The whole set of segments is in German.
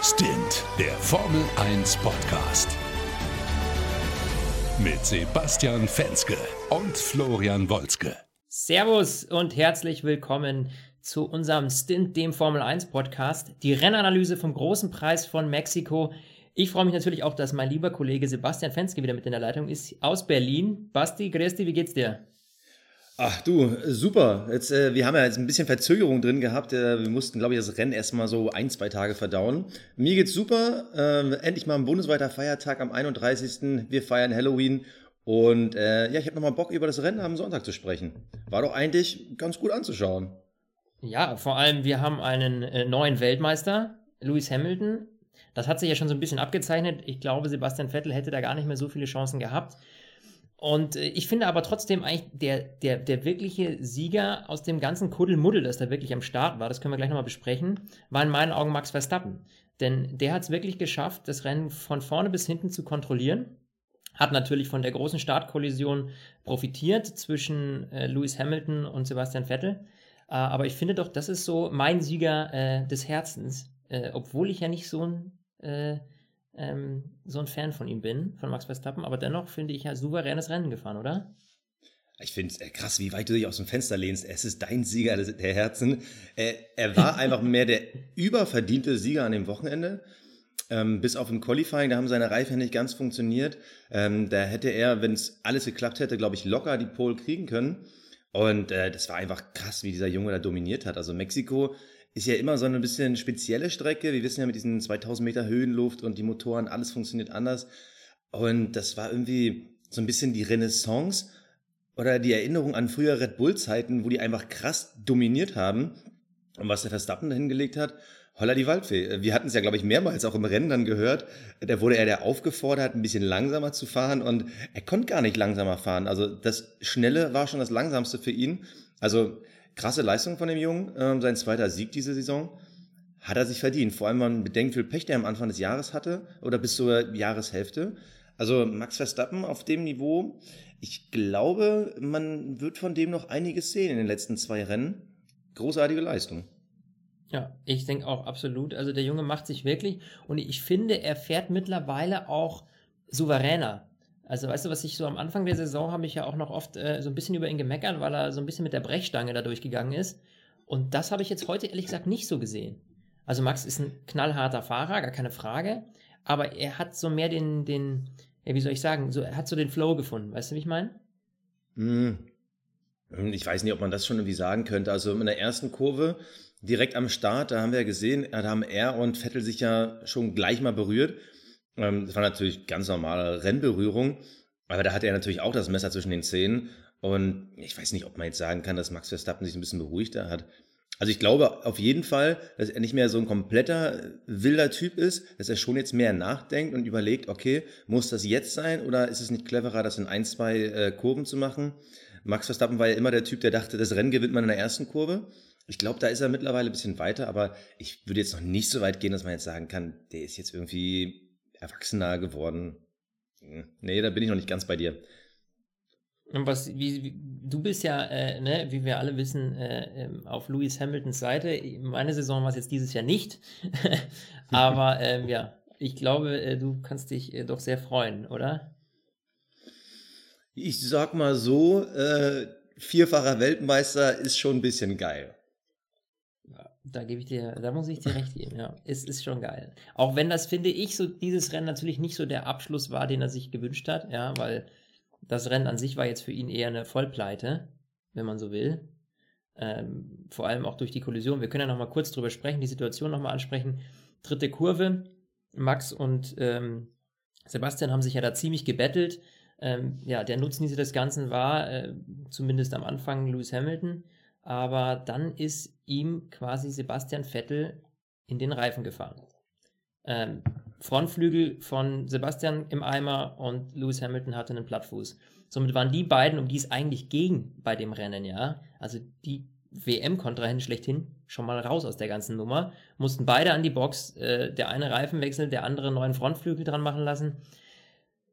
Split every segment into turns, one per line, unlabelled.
Stint, der Formel 1 Podcast. Mit Sebastian Fenske und Florian Wolzke.
Servus und herzlich willkommen zu unserem Stint, dem Formel 1 Podcast. Die Rennanalyse vom großen Preis von Mexiko. Ich freue mich natürlich auch, dass mein lieber Kollege Sebastian Fenske wieder mit in der Leitung ist aus Berlin. Basti, Gresti, wie geht's dir?
Ach du, super. Jetzt, äh, wir haben ja jetzt ein bisschen Verzögerung drin gehabt. Äh, wir mussten, glaube ich, das Rennen erstmal so ein, zwei Tage verdauen. Mir geht's super. Äh, endlich mal ein bundesweiter Feiertag am 31. Wir feiern Halloween. Und äh, ja, ich habe nochmal Bock, über das Rennen am Sonntag zu sprechen. War doch eigentlich ganz gut anzuschauen.
Ja, vor allem, wir haben einen äh, neuen Weltmeister, Lewis Hamilton. Das hat sich ja schon so ein bisschen abgezeichnet. Ich glaube, Sebastian Vettel hätte da gar nicht mehr so viele Chancen gehabt. Und äh, ich finde aber trotzdem eigentlich, der, der, der wirkliche Sieger aus dem ganzen Kuddelmuddel, das da wirklich am Start war, das können wir gleich nochmal besprechen, war in meinen Augen Max Verstappen. Denn der hat es wirklich geschafft, das Rennen von vorne bis hinten zu kontrollieren. Hat natürlich von der großen Startkollision profitiert zwischen äh, Lewis Hamilton und Sebastian Vettel. Äh, aber ich finde doch, das ist so mein Sieger äh, des Herzens. Äh, obwohl ich ja nicht so ein äh, ähm, so ein Fan von ihm bin, von Max Verstappen, aber dennoch finde ich ja souveränes Rennen gefahren, oder?
Ich finde es äh, krass, wie weit du dich aus dem Fenster lehnst. Es ist dein Sieger der Herzen. Er, er war einfach mehr der überverdiente Sieger an dem Wochenende. Ähm, bis auf im Qualifying, da haben seine Reifen nicht ganz funktioniert. Ähm, da hätte er, wenn es alles geklappt hätte, glaube ich, locker die Pole kriegen können. Und äh, das war einfach krass, wie dieser Junge da dominiert hat. Also Mexiko ist ja immer so eine bisschen spezielle Strecke. Wir wissen ja mit diesen 2000 Meter Höhenluft und die Motoren, alles funktioniert anders. Und das war irgendwie so ein bisschen die Renaissance oder die Erinnerung an frühere Red Bull-Zeiten, wo die einfach krass dominiert haben. Und was der Verstappen hingelegt hat, holla die Waldfee. Wir hatten es ja, glaube ich, mehrmals auch im Rennen dann gehört. Da wurde er der aufgefordert, ein bisschen langsamer zu fahren und er konnte gar nicht langsamer fahren. Also das Schnelle war schon das Langsamste für ihn. Also krasse Leistung von dem Jungen. Ähm, sein zweiter Sieg diese Saison. Hat er sich verdient. Vor allem, wenn man bedenkt, wie viel Pech der am Anfang des Jahres hatte oder bis zur Jahreshälfte. Also Max Verstappen auf dem Niveau. Ich glaube, man wird von dem noch einiges sehen in den letzten zwei Rennen. Großartige Leistung.
Ja, ich denke auch absolut. Also der Junge macht sich wirklich und ich finde, er fährt mittlerweile auch souveräner. Also weißt du, was ich so am Anfang der Saison habe ich ja auch noch oft äh, so ein bisschen über ihn gemeckert, weil er so ein bisschen mit der Brechstange da durchgegangen ist. Und das habe ich jetzt heute ehrlich gesagt nicht so gesehen. Also Max ist ein knallharter Fahrer, gar keine Frage. Aber er hat so mehr den, den, ja, wie soll ich sagen, so, er hat so den Flow gefunden. Weißt du, wie ich meine?
Hm. Ich weiß nicht, ob man das schon irgendwie sagen könnte. Also in der ersten Kurve, direkt am Start, da haben wir ja gesehen, da haben er und Vettel sich ja schon gleich mal berührt. Ähm, das war natürlich ganz normale Rennberührung, aber da hatte er natürlich auch das Messer zwischen den Zähnen. Und ich weiß nicht, ob man jetzt sagen kann, dass Max Verstappen sich ein bisschen beruhigter hat. Also ich glaube auf jeden Fall, dass er nicht mehr so ein kompletter wilder Typ ist, dass er schon jetzt mehr nachdenkt und überlegt, okay, muss das jetzt sein oder ist es nicht cleverer, das in ein, zwei äh, Kurven zu machen? Max Verstappen war ja immer der Typ, der dachte, das Rennen gewinnt man in der ersten Kurve. Ich glaube, da ist er mittlerweile ein bisschen weiter, aber ich würde jetzt noch nicht so weit gehen, dass man jetzt sagen kann, der ist jetzt irgendwie erwachsener geworden. Hm, nee, da bin ich noch nicht ganz bei dir.
Und was, wie, wie, du bist ja, äh, ne, wie wir alle wissen, äh, ähm, auf Lewis Hamiltons Seite. Meine Saison war es jetzt dieses Jahr nicht. Aber ähm, ja, ich glaube, äh, du kannst dich äh, doch sehr freuen, oder?
Ich sag mal so, äh, vierfacher Weltmeister ist schon ein bisschen geil.
Da gebe ich dir, da muss ich dir recht geben, ja. Es ist schon geil. Auch wenn das, finde ich, so dieses Rennen natürlich nicht so der Abschluss war, den er sich gewünscht hat, ja, weil das Rennen an sich war jetzt für ihn eher eine Vollpleite, wenn man so will. Ähm, vor allem auch durch die Kollision. Wir können ja nochmal kurz drüber sprechen, die Situation nochmal ansprechen. Dritte Kurve. Max und ähm, Sebastian haben sich ja da ziemlich gebettelt. Ähm, ja, der Nutznießer des Ganzen war, äh, zumindest am Anfang, Lewis Hamilton aber dann ist ihm quasi Sebastian Vettel in den Reifen gefahren. Ähm, Frontflügel von Sebastian im Eimer und Lewis Hamilton hatte einen Plattfuß. Somit waren die beiden, um die es eigentlich ging bei dem Rennen, ja, also die WM-Kontrahenten schlechthin, schon mal raus aus der ganzen Nummer, mussten beide an die Box, äh, der eine Reifenwechsel, der andere neuen Frontflügel dran machen lassen.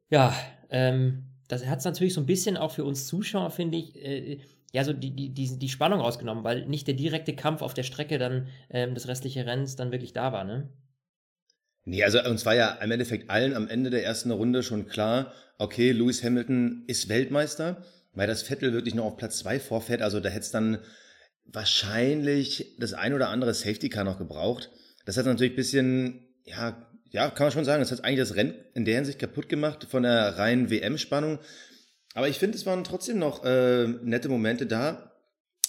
Ja, ähm, das hat es natürlich so ein bisschen auch für uns Zuschauer, finde ich, äh, ja, so die, die, die, die Spannung rausgenommen, weil nicht der direkte Kampf auf der Strecke dann ähm, das restliche Rennens dann wirklich da war, ne?
Nee, also uns war ja im Endeffekt allen am Ende der ersten Runde schon klar, okay, Lewis Hamilton ist Weltmeister, weil das Vettel wirklich noch auf Platz zwei vorfährt. Also da hätte es dann wahrscheinlich das ein oder andere Safety Car noch gebraucht. Das hat natürlich ein bisschen, ja, ja, kann man schon sagen, das hat eigentlich das Rennen in der Hinsicht kaputt gemacht von der reinen WM-Spannung. Aber ich finde, es waren trotzdem noch äh, nette Momente da.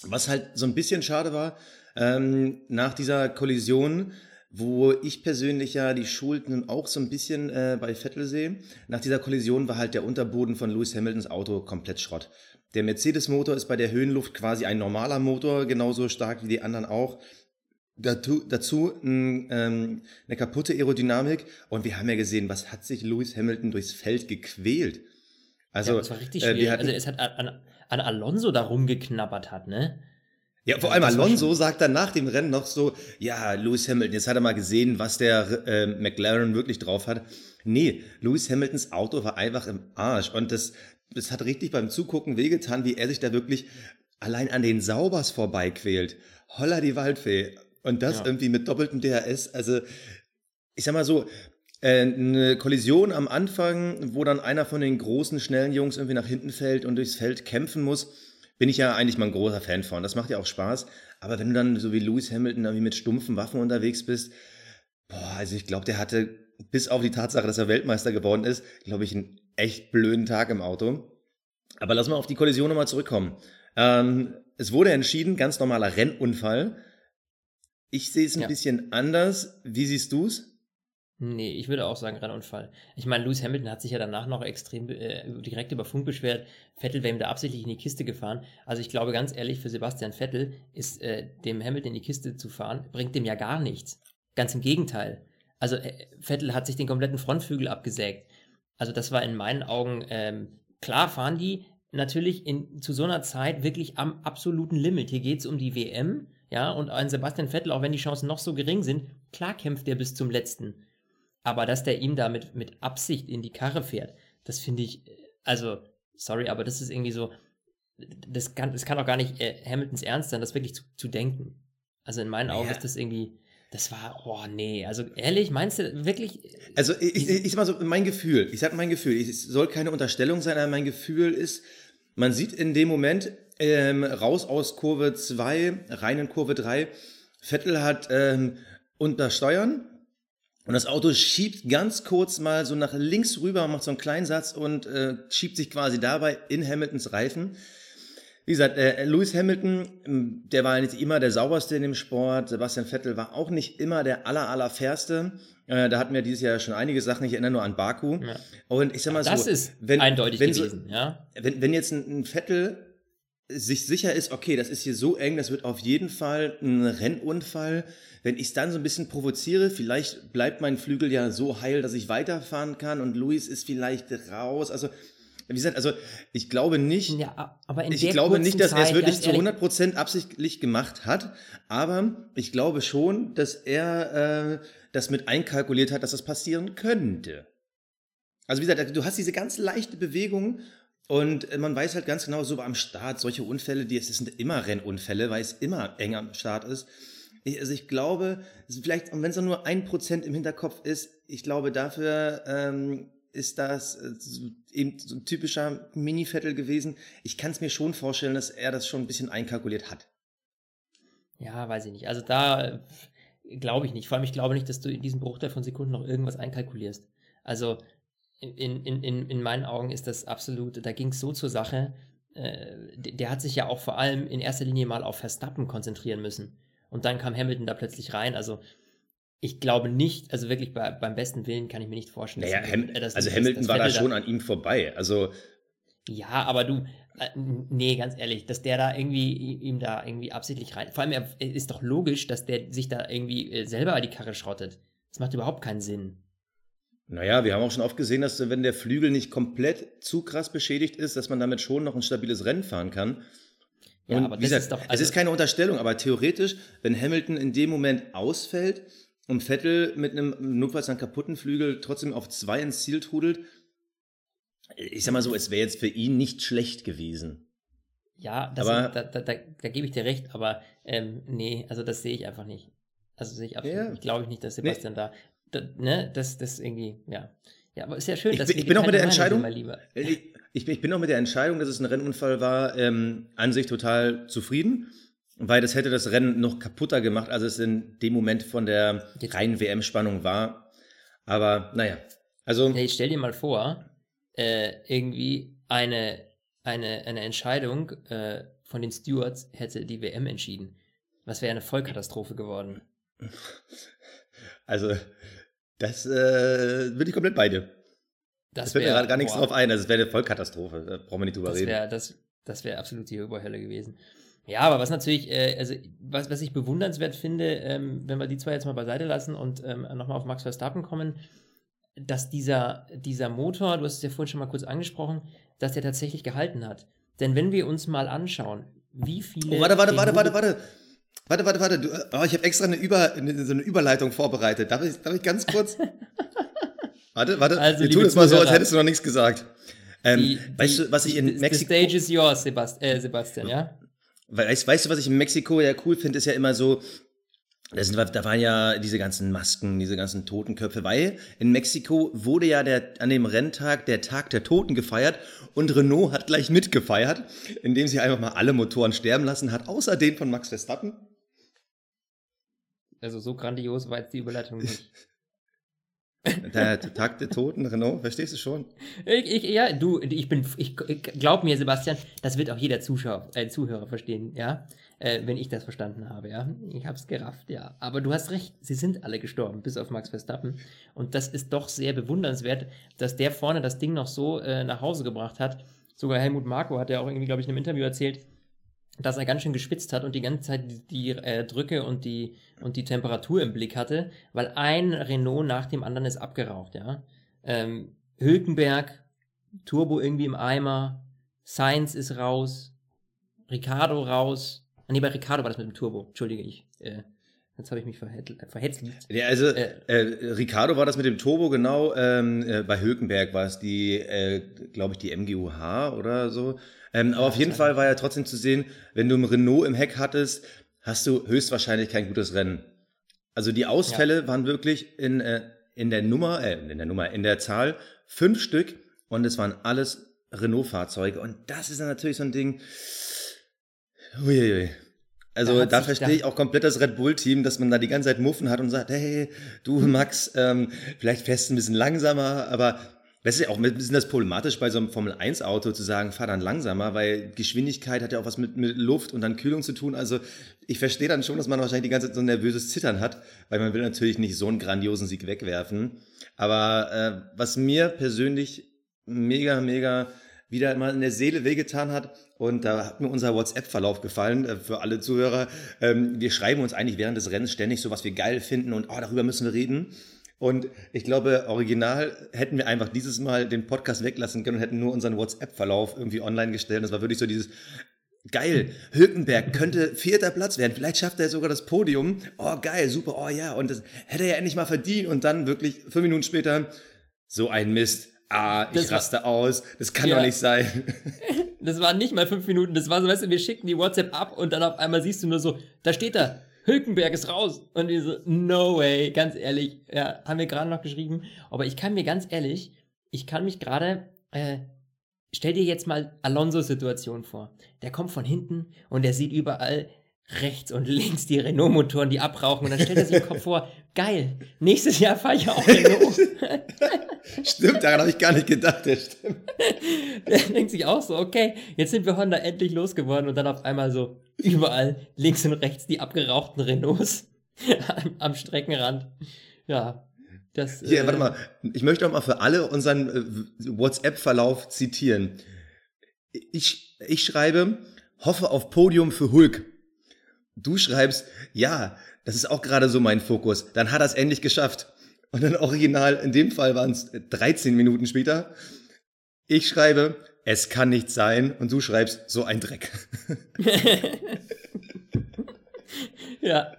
Was halt so ein bisschen schade war, ähm, nach dieser Kollision, wo ich persönlich ja die Schulden auch so ein bisschen äh, bei Vettel sehe. Nach dieser Kollision war halt der Unterboden von Lewis Hamiltons Auto komplett Schrott. Der Mercedes-Motor ist bei der Höhenluft quasi ein normaler Motor, genauso stark wie die anderen auch. Dazu, dazu ähm, eine kaputte Aerodynamik und wir haben ja gesehen, was hat sich Lewis Hamilton durchs Feld gequält.
Also, ja, das war richtig äh, hatten, also es hat an, an Alonso da rumgeknabbert hat, ne?
Ja, vor allem Alonso sagt dann nach dem Rennen noch so, ja, Lewis Hamilton, jetzt hat er mal gesehen, was der äh, McLaren wirklich drauf hat. Nee, Lewis Hamiltons Auto war einfach im Arsch und das, das hat richtig beim Zugucken wehgetan, wie er sich da wirklich allein an den Saubers vorbeiquält. Holla die Waldfee. Und das ja. irgendwie mit doppeltem DRS. Also, ich sag mal so, eine Kollision am Anfang, wo dann einer von den großen, schnellen Jungs irgendwie nach hinten fällt und durchs Feld kämpfen muss, bin ich ja eigentlich mal ein großer Fan von. Das macht ja auch Spaß. Aber wenn du dann so wie Lewis Hamilton irgendwie mit stumpfen Waffen unterwegs bist, boah, also ich glaube, der hatte bis auf die Tatsache, dass er Weltmeister geworden ist, glaube ich, einen echt blöden Tag im Auto. Aber lass mal auf die Kollision nochmal zurückkommen. Ähm, es wurde entschieden, ganz normaler Rennunfall. Ich sehe es ein ja. bisschen anders. Wie siehst du es?
Nee, ich würde auch sagen Rennunfall. Ich meine, Lewis Hamilton hat sich ja danach noch extrem äh, direkt über Funk beschwert. Vettel wäre ihm da absichtlich in die Kiste gefahren. Also ich glaube ganz ehrlich, für Sebastian Vettel ist äh, dem Hamilton in die Kiste zu fahren, bringt dem ja gar nichts. Ganz im Gegenteil. Also äh, Vettel hat sich den kompletten Frontflügel abgesägt. Also das war in meinen Augen, ähm, klar fahren die natürlich in, zu so einer Zeit wirklich am absoluten Limit. Hier geht es um die WM, ja, und ein Sebastian Vettel, auch wenn die Chancen noch so gering sind, klar kämpft er bis zum letzten. Aber dass der ihm da mit, Absicht in die Karre fährt, das finde ich, also, sorry, aber das ist irgendwie so, das kann, das kann auch gar nicht äh, Hamiltons Ernst sein, das wirklich zu, zu denken. Also in meinen Augen ja. ist das irgendwie, das war, oh nee, also ehrlich, meinst du wirklich?
Also ich, ich, ich sag mal so, mein Gefühl, ich sag mein Gefühl, es soll keine Unterstellung sein, aber mein Gefühl ist, man sieht in dem Moment ähm, raus aus Kurve 2, rein in Kurve 3, Vettel hat ähm, untersteuern, und das Auto schiebt ganz kurz mal so nach links rüber, macht so einen kleinen Satz und äh, schiebt sich quasi dabei in Hamiltons Reifen. Wie gesagt, äh, Lewis Hamilton, ähm, der war nicht immer der sauberste in dem Sport. Sebastian Vettel war auch nicht immer der aller, allerfairste. Äh, da hatten wir dieses Jahr schon einige Sachen. Ich erinnere nur an Baku. Ja.
Und ich sag mal das so. Das ist wenn, eindeutig wenn gewesen, so, ja.
Wenn, wenn jetzt ein, ein Vettel sich sicher ist, okay, das ist hier so eng, das wird auf jeden Fall ein Rennunfall. Wenn ich es dann so ein bisschen provoziere, vielleicht bleibt mein Flügel ja so heil, dass ich weiterfahren kann und Luis ist vielleicht raus. Also, wie gesagt, also ich glaube nicht,
ja, aber in
ich glaube nicht, dass er es wirklich zu 100% absichtlich gemacht hat, aber ich glaube schon, dass er äh, das mit einkalkuliert hat, dass das passieren könnte. Also wie gesagt, du hast diese ganz leichte Bewegung und man weiß halt ganz genau, so am Start, solche Unfälle, die, es sind immer Rennunfälle, weil es immer eng am Start ist. Ich, also ich glaube, vielleicht, und wenn es nur ein Prozent im Hinterkopf ist, ich glaube, dafür ähm, ist das äh, eben so ein typischer Mini-Vettel gewesen. Ich kann es mir schon vorstellen, dass er das schon ein bisschen einkalkuliert hat.
Ja, weiß ich nicht. Also da äh, glaube ich nicht. Vor allem, ich glaube nicht, dass du in diesem Bruchteil von Sekunden noch irgendwas einkalkulierst. Also in, in, in, in meinen Augen ist das absolut, da ging es so zur Sache. Äh, der hat sich ja auch vor allem in erster Linie mal auf Verstappen konzentrieren müssen. Und dann kam Hamilton da plötzlich rein. Also ich glaube nicht, also wirklich bei, beim besten Willen kann ich mir nicht vorstellen.
Naja, Ham das, also Hamilton das, war da schon an ihm vorbei. Also
ja, aber du, äh, nee, ganz ehrlich, dass der da irgendwie ihm da irgendwie absichtlich rein. Vor allem ist doch logisch, dass der sich da irgendwie äh, selber die Karre schrottet. Das macht überhaupt keinen Sinn.
Naja, wir haben auch schon oft gesehen, dass wenn der Flügel nicht komplett zu krass beschädigt ist, dass man damit schon noch ein stabiles Rennen fahren kann. Und ja, aber wie gesagt, ist doch, also es ist keine Unterstellung, aber theoretisch, wenn Hamilton in dem Moment ausfällt und Vettel mit einem notfalls einen kaputten Flügel trotzdem auf zwei ins Ziel trudelt, ich sag mal so, es wäre jetzt für ihn nicht schlecht gewesen.
Ja, das aber, da, da, da, da, gebe ich dir recht, aber ähm, nee, also das sehe ich einfach nicht. Also sehe ich absolut ja. nicht. Glaube ich nicht, dass Sebastian nee. da ne, das, das irgendwie, ja. Ja, aber ist ja schön,
Ich
dass
bin-
wir
ich bin auch mit der Entscheidung-
Lieber.
Ich, ich, bin- ich bin auch mit der Entscheidung, dass es ein Rennunfall war, ähm, an sich total zufrieden, weil das hätte das Rennen noch kaputter gemacht, als es in dem Moment von der
Jetzt-
reinen WM-Spannung war. Aber naja, also
Nee, stell dir mal vor, äh, irgendwie eine, eine, eine Entscheidung äh, von den Stewards hätte die WM entschieden. Was wäre eine Vollkatastrophe geworden.
Also, das äh, bin ich komplett bei dir.
Das
Es fällt mir
wär-
gerade gar nichts
boah,
drauf ein. Also, es wäre eine Vollkatastrophe. Da brauchen wir nicht drüber
Das
reden.
wäre das, das wär absolut die Oberhölle gewesen. Ja, aber was natürlich, äh, also was, was ich bewundernswert finde, ähm, wenn wir die zwei jetzt mal beiseite lassen und ähm, nochmal auf Max Verstappen kommen, dass dieser, dieser Motor, du hast es ja vorhin schon mal kurz angesprochen, dass der tatsächlich gehalten hat. Denn wenn wir uns mal anschauen, wie viele.
Oh, warte, warte, warte, warte, warte. Warte, warte, warte. Du, oh, ich habe extra eine, Über, eine, so eine Überleitung vorbereitet. Darf ich, darf ich ganz kurz? warte, warte.
Also,
Wir tun es mal so, als hättest du noch nichts gesagt. Ähm,
Die,
weißt du, was ich
the-
in
the
Mexiko.
stage is yours, Sebast äh, Sebastian, ja?
Weißt, weißt du, was ich in Mexiko ja cool finde, ist ja immer so, da, sind, da waren ja diese ganzen Masken, diese ganzen Totenköpfe, weil in Mexiko wurde ja der, an dem Renntag der Tag der Toten gefeiert und Renault hat gleich mitgefeiert, indem sie einfach mal alle Motoren sterben lassen hat, außer den von Max Verstappen.
Also so grandios war jetzt die Überleitung nicht.
Der Tag der Toten, Renault, verstehst du schon?
Ich, ich, ja, du, ich bin, ich, ich glaub mir, Sebastian, das wird auch jeder Zuschauer, äh, Zuhörer verstehen, ja, äh, wenn ich das verstanden habe, ja. Ich hab's gerafft, ja. Aber du hast recht, sie sind alle gestorben, bis auf Max Verstappen. Und das ist doch sehr bewundernswert, dass der vorne das Ding noch so äh, nach Hause gebracht hat. Sogar Helmut Marko hat ja auch irgendwie, glaube ich, in einem Interview erzählt, dass er ganz schön geschwitzt hat und die ganze Zeit die, die äh, Drücke und die, und die Temperatur im Blick hatte, weil ein Renault nach dem anderen ist abgeraucht, ja. Ähm, Hülkenberg, Turbo irgendwie im Eimer, Sainz ist raus, Ricardo raus. Ah, nee, bei Ricardo war das mit dem Turbo, entschuldige ich. Äh, jetzt habe ich mich verhetzt.
Ja, also
Äh.
äh, Ricardo war das mit dem Turbo, genau. Ähm, äh, bei Hülkenberg war es die, äh, glaube ich, die MGUH oder so. Ähm, aber auf jeden Fall war ja trotzdem zu sehen, wenn du ein Renault im Heck hattest, hast du höchstwahrscheinlich kein gutes Rennen. Also die Ausfälle waren wirklich in, äh, in der Nummer, äh, in der Nummer, in der Zahl fünf Stück und es waren alles Renault-Fahrzeuge. Und das ist dann natürlich so ein Ding. Uiuiui. Also
Da
verstehe ich auch komplett das Red Bull-Team, dass man da die ganze Zeit Muffen hat und sagt, hey, du Max, ähm, vielleicht fährst du ein bisschen langsamer, aber das ist ja auch ein bisschen das problematisch bei so einem Formel-1-Auto zu sagen, fahr dann langsamer, weil Geschwindigkeit hat ja auch was mit, mit Luft und dann Kühlung zu tun. Also ich verstehe dann schon, dass man wahrscheinlich die ganze Zeit so ein nervöses Zittern hat, weil man will natürlich nicht so einen grandiosen Sieg wegwerfen. Aber äh, was mir persönlich mega, mega wieder mal in der Seele wehgetan hat. Und da hat mir unser WhatsApp-Verlauf gefallen äh, für alle Zuhörer. Ähm, wir schreiben uns eigentlich während des Rennens ständig so, was wir geil finden und oh, darüber müssen wir reden. Und ich glaube, original hätten wir einfach dieses Mal den Podcast weglassen können und hätten nur unseren WhatsApp-Verlauf irgendwie online gestellt. Das war wirklich so dieses, Geil, Hülkenberg könnte vierter Platz werden. Vielleicht schafft er sogar das Podium. Oh, geil, super, oh ja. Und das hätte er ja endlich mal verdient. Und dann wirklich fünf Minuten später, so ein Mist. Ah, ich
Das war-
raste aus. Das kann
Ja.
doch nicht sein.
Das waren nicht mal fünf Minuten, das war so, weißt du, wir schicken die WhatsApp ab und dann auf einmal siehst du nur so, da steht da, Hülkenberg ist raus. Und die so, no way, ganz ehrlich, ja, haben wir gerade noch geschrieben. Aber ich kann mir ganz ehrlich, ich kann mich gerade, äh, stell dir jetzt mal Alonso-Situation vor. Der kommt von hinten und der sieht überall rechts und links die Renault-Motoren, die abrauchen. Und dann stellt er sich im Kopf vor, geil, nächstes Jahr fahre ich auch Renault.
Stimmt, daran habe ich gar nicht gedacht. Das stimmt.
Der denkt sich auch so, okay, jetzt sind wir Honda endlich losgeworden und dann auf einmal so überall links und rechts die abgerauchten Renaults am, am Streckenrand. Ja, das.
Hier,
äh,
warte mal. Ich möchte auch mal für alle unseren äh, WhatsApp-Verlauf zitieren. Ich, ich schreibe, hoffe auf Podium für Hulk. Du schreibst, ja, das ist auch gerade so mein Fokus. Dann hat er es endlich geschafft. Und dann original, in dem Fall waren es 13 Minuten später. Ich schreibe, es kann nicht sein. Und du schreibst, so ein Dreck.
ja,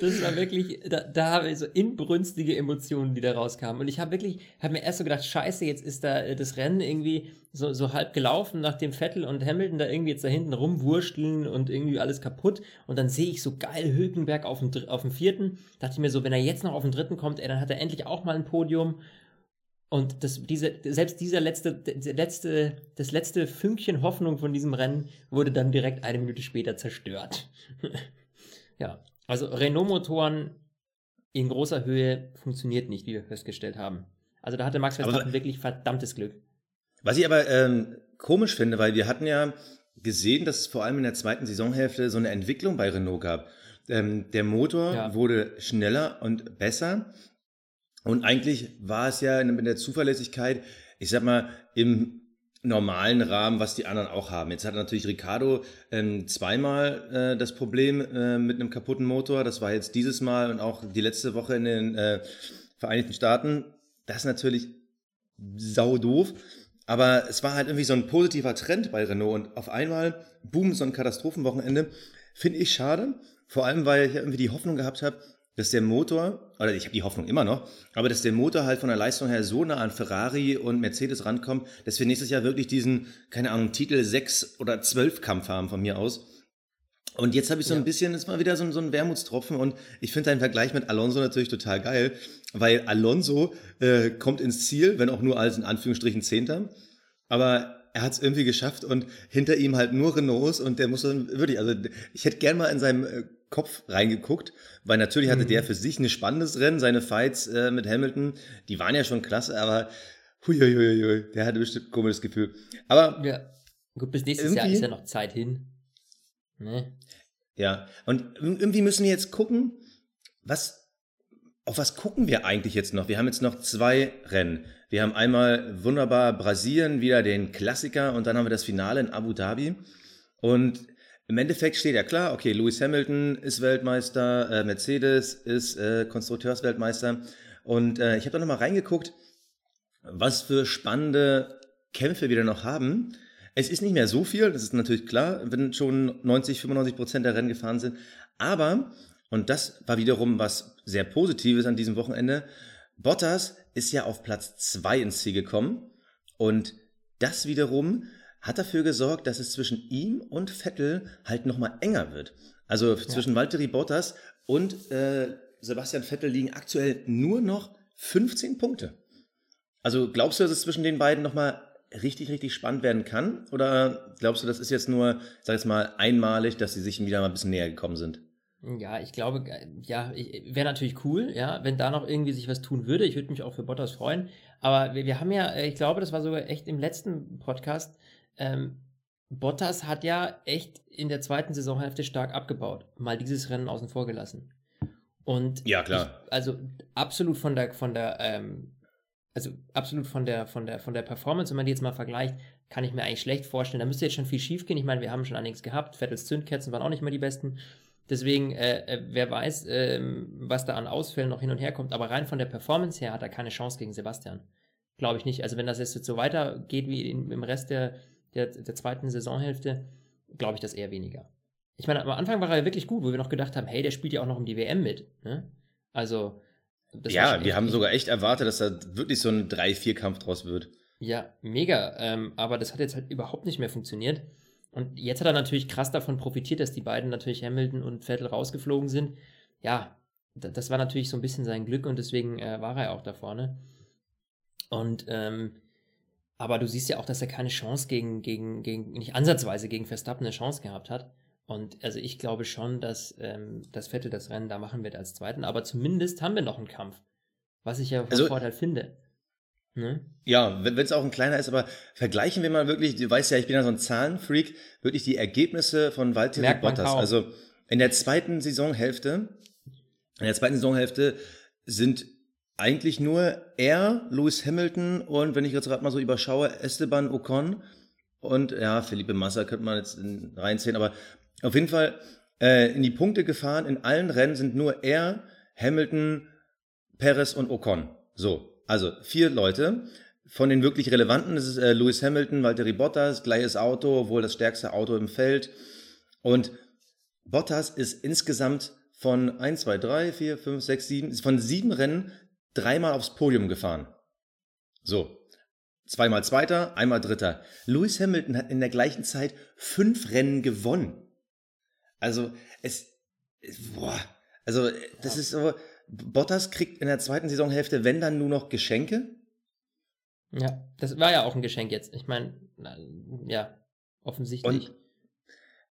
das war wirklich, da, da habe ich so inbrünstige Emotionen, die da rauskamen. Und ich habe wirklich, habe mir erst so gedacht, scheiße, jetzt ist da äh, das Rennen irgendwie so, so halb gelaufen, nachdem Vettel und Hamilton da irgendwie jetzt da hinten rumwursteln und irgendwie alles kaputt. Und dann sehe ich so geil Hülkenberg auf dem, auf dem vierten. Dachte ich mir so, wenn er jetzt noch auf den dritten kommt, ey, dann hat er endlich auch mal ein Podium. Und das, diese, selbst dieser letzte, der letzte, das letzte Fünkchen Hoffnung von diesem Rennen wurde dann direkt eine Minute später zerstört. ja, also Renault-Motoren in großer Höhe funktioniert nicht, wie wir festgestellt haben. Also da hatte Max Verstappen aber, wirklich verdammtes Glück.
Was ich aber ähm, komisch finde, weil wir hatten ja gesehen, dass es vor allem in der zweiten Saisonhälfte so eine Entwicklung bei Renault gab. Ähm, der Motor ja. wurde schneller und besser. Und eigentlich war es ja mit der Zuverlässigkeit, ich sag mal, im normalen Rahmen, was die anderen auch haben. Jetzt hat natürlich Ricardo ähm, zweimal äh, das Problem äh, mit einem kaputten Motor. Das war jetzt dieses Mal und auch die letzte Woche in den äh, Vereinigten Staaten. Das ist natürlich sau doof. Aber es war halt irgendwie so ein positiver Trend bei Renault und auf einmal, boom, so ein Katastrophenwochenende. Finde ich schade. Vor allem, weil ich irgendwie die Hoffnung gehabt habe, dass der Motor, oder ich habe die Hoffnung immer noch, aber dass der Motor halt von der Leistung her so nah an Ferrari und Mercedes rankommt, dass wir nächstes Jahr wirklich diesen, keine Ahnung, Titel 6 oder 12 Kampf haben von mir aus. Und jetzt habe ich so ja. ein bisschen, ist mal wieder so, so ein Wermutstropfen und ich finde deinen Vergleich mit Alonso natürlich total geil, weil Alonso äh, kommt ins Ziel, wenn auch nur als in Anführungsstrichen Zehnter, aber er hat es irgendwie geschafft und hinter ihm halt nur Renaults und der muss dann wirklich, also ich hätte gern mal in seinem äh, Kopf reingeguckt, weil natürlich hatte mhm. der für sich ein spannendes Rennen, seine Fights äh, mit Hamilton, die waren ja schon klasse, aber huiuiuiui, der hatte bestimmt ein komisches Gefühl. Aber
ja, gut, bis nächstes Jahr ist ja noch Zeit hin. Ne?
Ja, und irgendwie müssen wir jetzt gucken, was auf was gucken wir eigentlich jetzt noch? Wir haben jetzt noch zwei Rennen. Wir haben einmal wunderbar Brasilien, wieder den Klassiker und dann haben wir das Finale in Abu Dhabi. Und im Endeffekt steht ja klar, okay, Lewis Hamilton ist Weltmeister, äh, Mercedes ist äh, Konstrukteursweltmeister. Und äh, ich habe da nochmal reingeguckt, was für spannende Kämpfe wir da noch haben. Es ist nicht mehr so viel, das ist natürlich klar, wenn schon 90, 95 Prozent der Rennen gefahren sind. Aber, und das war wiederum was sehr Positives an diesem Wochenende, Bottas ist ja auf Platz 2 ins Ziel gekommen. Und das wiederum hat dafür gesorgt, dass es zwischen ihm und Vettel halt nochmal enger wird. Also zwischen ja. Valtteri Bottas und äh, Sebastian Vettel liegen aktuell nur noch 15 Punkte. Also glaubst du, dass es zwischen den beiden nochmal richtig, richtig spannend werden kann? Oder glaubst du, das ist jetzt nur, sag jetzt mal, einmalig, dass sie sich wieder mal ein bisschen näher gekommen sind?
Ja, ich glaube, ja, wäre natürlich cool, ja, wenn da noch irgendwie sich was tun würde. Ich würde mich auch für Bottas freuen. Aber wir, wir haben ja, ich glaube, das war sogar echt im letzten Podcast, ähm, Bottas hat ja echt in der zweiten Saisonhälfte stark abgebaut. Mal dieses Rennen außen vor gelassen. Und
ja, klar.
Ich, also absolut von der, von der, ähm, also absolut von der, von der, von der Performance, wenn man die jetzt mal vergleicht, kann ich mir eigentlich schlecht vorstellen. Da müsste jetzt schon viel schief gehen. Ich meine, wir haben schon einiges gehabt. Vettels Zündkerzen waren auch nicht mehr die besten. Deswegen, äh, äh wer weiß, äh, was da an Ausfällen noch hin und her kommt. Aber rein von der Performance her hat er keine Chance gegen Sebastian. Glaube ich nicht. Also wenn das jetzt so weitergeht wie in, im Rest der, der, der zweiten Saisonhälfte, glaube ich das eher weniger. Ich meine, am Anfang war er wirklich gut, wo wir noch gedacht haben, hey, der spielt ja auch noch um die WM mit. Ne? Also.
ja, wir haben sogar echt erwartet, dass da wirklich so ein 3-4-Kampf draus wird.
Ja, mega. Ähm, aber das hat jetzt halt überhaupt nicht mehr funktioniert. Und jetzt hat er natürlich krass davon profitiert, dass die beiden natürlich Hamilton und Vettel rausgeflogen sind. Ja, das war natürlich so ein bisschen sein Glück und deswegen äh, war er auch da vorne. Und ähm, aber du siehst ja auch, dass er keine Chance gegen, gegen, gegen, nicht ansatzweise gegen Verstappen eine Chance gehabt hat. Und also ich glaube schon, dass, ähm, dass Vettel das Rennen da machen wird als Zweiten. Aber zumindest haben wir noch einen Kampf. Was ich ja also, Vorteil finde.
Ne? Ja, wenn es auch ein kleiner ist, aber vergleichen wir mal wirklich, du weißt ja, ich bin ja so ein Zahlenfreak, wirklich die Ergebnisse von Valtteri Bottas. Also in der zweiten Saisonhälfte, in der zweiten Saisonhälfte sind eigentlich nur er, Lewis Hamilton und wenn ich jetzt gerade mal so überschaue, Esteban Ocon und ja, Felipe Massa könnte man jetzt reinziehen, aber auf jeden Fall äh, in die Punkte gefahren. In allen Rennen sind nur er, Hamilton, Perez und Ocon. So, also vier Leute. Von den wirklich relevanten ist äh, Lewis Hamilton, Valtteri Bottas, gleiches Auto, wohl das stärkste Auto im Feld. Und Bottas ist insgesamt von 1, 2, 3, 4, 5, 6, 7, ist von sieben Rennen dreimal aufs Podium gefahren. So. Zweimal Zweiter, einmal Dritter. Lewis Hamilton hat in der gleichen Zeit fünf Rennen gewonnen. Also, es, boah, also, das ist so, Bottas kriegt in der zweiten Saisonhälfte, wenn dann nur noch Geschenke.
Ja, das war ja auch ein Geschenk jetzt. Ich meine, ja, offensichtlich.
Und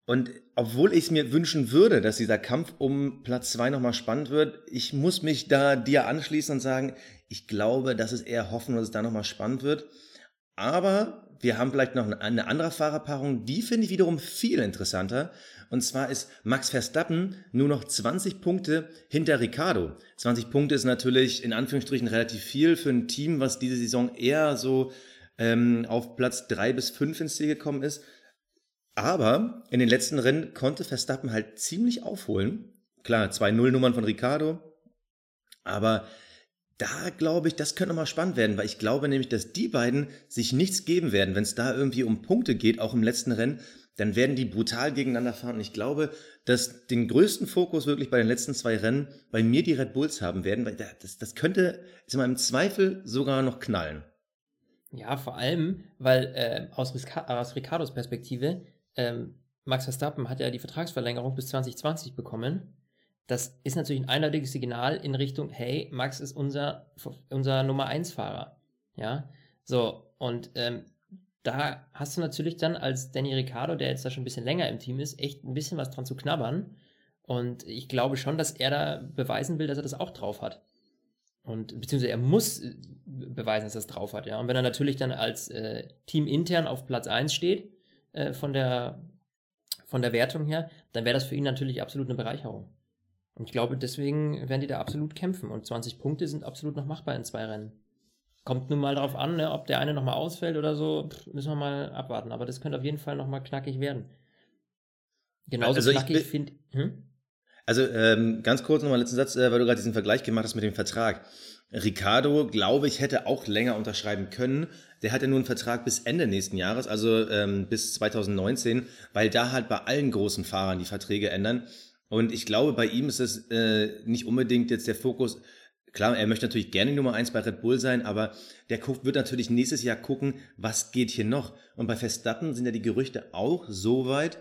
und obwohl ich es mir wünschen würde, dass dieser Kampf um Platz zwei nochmal spannend wird, ich muss mich da dir anschließen und sagen, ich glaube, dass es eher hoffen, dass es da nochmal spannend wird. Aber wir haben vielleicht noch eine andere Fahrerpaarung, die finde ich wiederum viel interessanter. Und zwar ist Max Verstappen nur noch 20 Punkte hinter Ricardo. 20 Punkte ist natürlich in Anführungsstrichen relativ viel für ein Team, was diese Saison eher so ähm, auf Platz drei bis fünf ins Ziel gekommen ist. Aber in den letzten Rennen konnte Verstappen halt ziemlich aufholen. Klar, zwei Nullnummern von Ricardo. Aber da glaube ich, das könnte mal spannend werden, weil ich glaube nämlich, dass die beiden sich nichts geben werden. Wenn es da irgendwie um Punkte geht, auch im letzten Rennen, dann werden die brutal gegeneinander fahren. Und ich glaube, dass den größten Fokus wirklich bei den letzten zwei Rennen bei mir die Red Bulls haben werden, weil das, das könnte ist im Zweifel sogar noch knallen.
Ja, vor allem, weil äh, aus, aus Ricardos Perspektive ähm, Max Verstappen hat ja die Vertragsverlängerung bis 2020 bekommen. Das ist natürlich ein eindeutiges Signal in Richtung, hey, Max ist unser, unser Nummer 1 Fahrer. Ja, so, und ähm, da hast du natürlich dann als Danny Ricciardo, der jetzt da schon ein bisschen länger im Team ist, echt ein bisschen was dran zu knabbern. Und ich glaube schon, dass er da beweisen will, dass er das auch drauf hat. Und beziehungsweise er muss äh, beweisen, dass er es drauf hat, ja. Und wenn er natürlich dann als äh, Team intern auf Platz 1 steht, äh, von, der, von der Wertung her, dann wäre das für ihn natürlich absolut eine Bereicherung. Und ich glaube, deswegen werden die da absolut kämpfen. Und 20 Punkte sind absolut noch machbar in zwei Rennen. Kommt nun mal darauf an, ne, ob der eine nochmal ausfällt oder so, pff, müssen wir mal abwarten. Aber das könnte auf jeden Fall nochmal knackig werden. Genauso also knackig finde hm?
Also ähm, ganz kurz nochmal letzten Satz, äh, weil du gerade diesen Vergleich gemacht hast mit dem Vertrag. Ricardo, glaube ich, hätte auch länger unterschreiben können. Der hat ja nur einen Vertrag bis Ende nächsten Jahres, also ähm, bis 2019, weil da halt bei allen großen Fahrern die Verträge ändern. Und ich glaube, bei ihm ist es äh, nicht unbedingt jetzt der Fokus. Klar, er möchte natürlich gerne Nummer eins bei Red Bull sein, aber der wird natürlich nächstes Jahr gucken, was geht hier noch. Und bei Verstappen sind ja die Gerüchte auch so weit.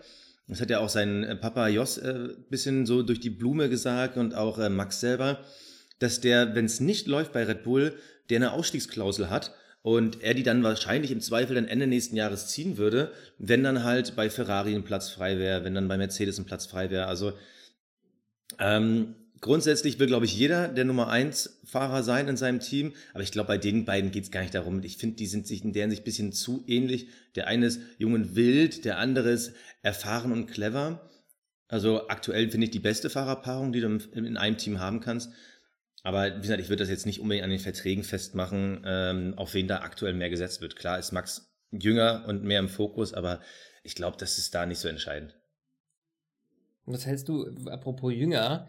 Das hat ja auch sein äh, Papa Jos äh, bisschen so durch die Blume gesagt und auch äh, Max selber dass der, wenn es nicht läuft bei Red Bull, der eine Ausstiegsklausel hat und er die dann wahrscheinlich im Zweifel dann Ende nächsten Jahres ziehen würde, wenn dann halt bei Ferrari ein Platz frei wäre, wenn dann bei Mercedes ein Platz frei wäre. Also ähm, grundsätzlich will, glaube ich, jeder der Nummer 1 Fahrer sein in seinem Team, aber ich glaube, bei den beiden geht es gar nicht darum. Ich finde, die sind sich in deren sich ein bisschen zu ähnlich. Der eine ist jung und wild, der andere ist erfahren und clever. Also aktuell finde ich die beste Fahrerpaarung, die du in einem Team haben kannst. Aber wie gesagt, ich würde das jetzt nicht unbedingt an den Verträgen festmachen, ähm, auf wen da aktuell mehr gesetzt wird. Klar ist Max jünger und mehr im Fokus, aber ich glaube, das ist da nicht so entscheidend.
Was hältst du, apropos jünger,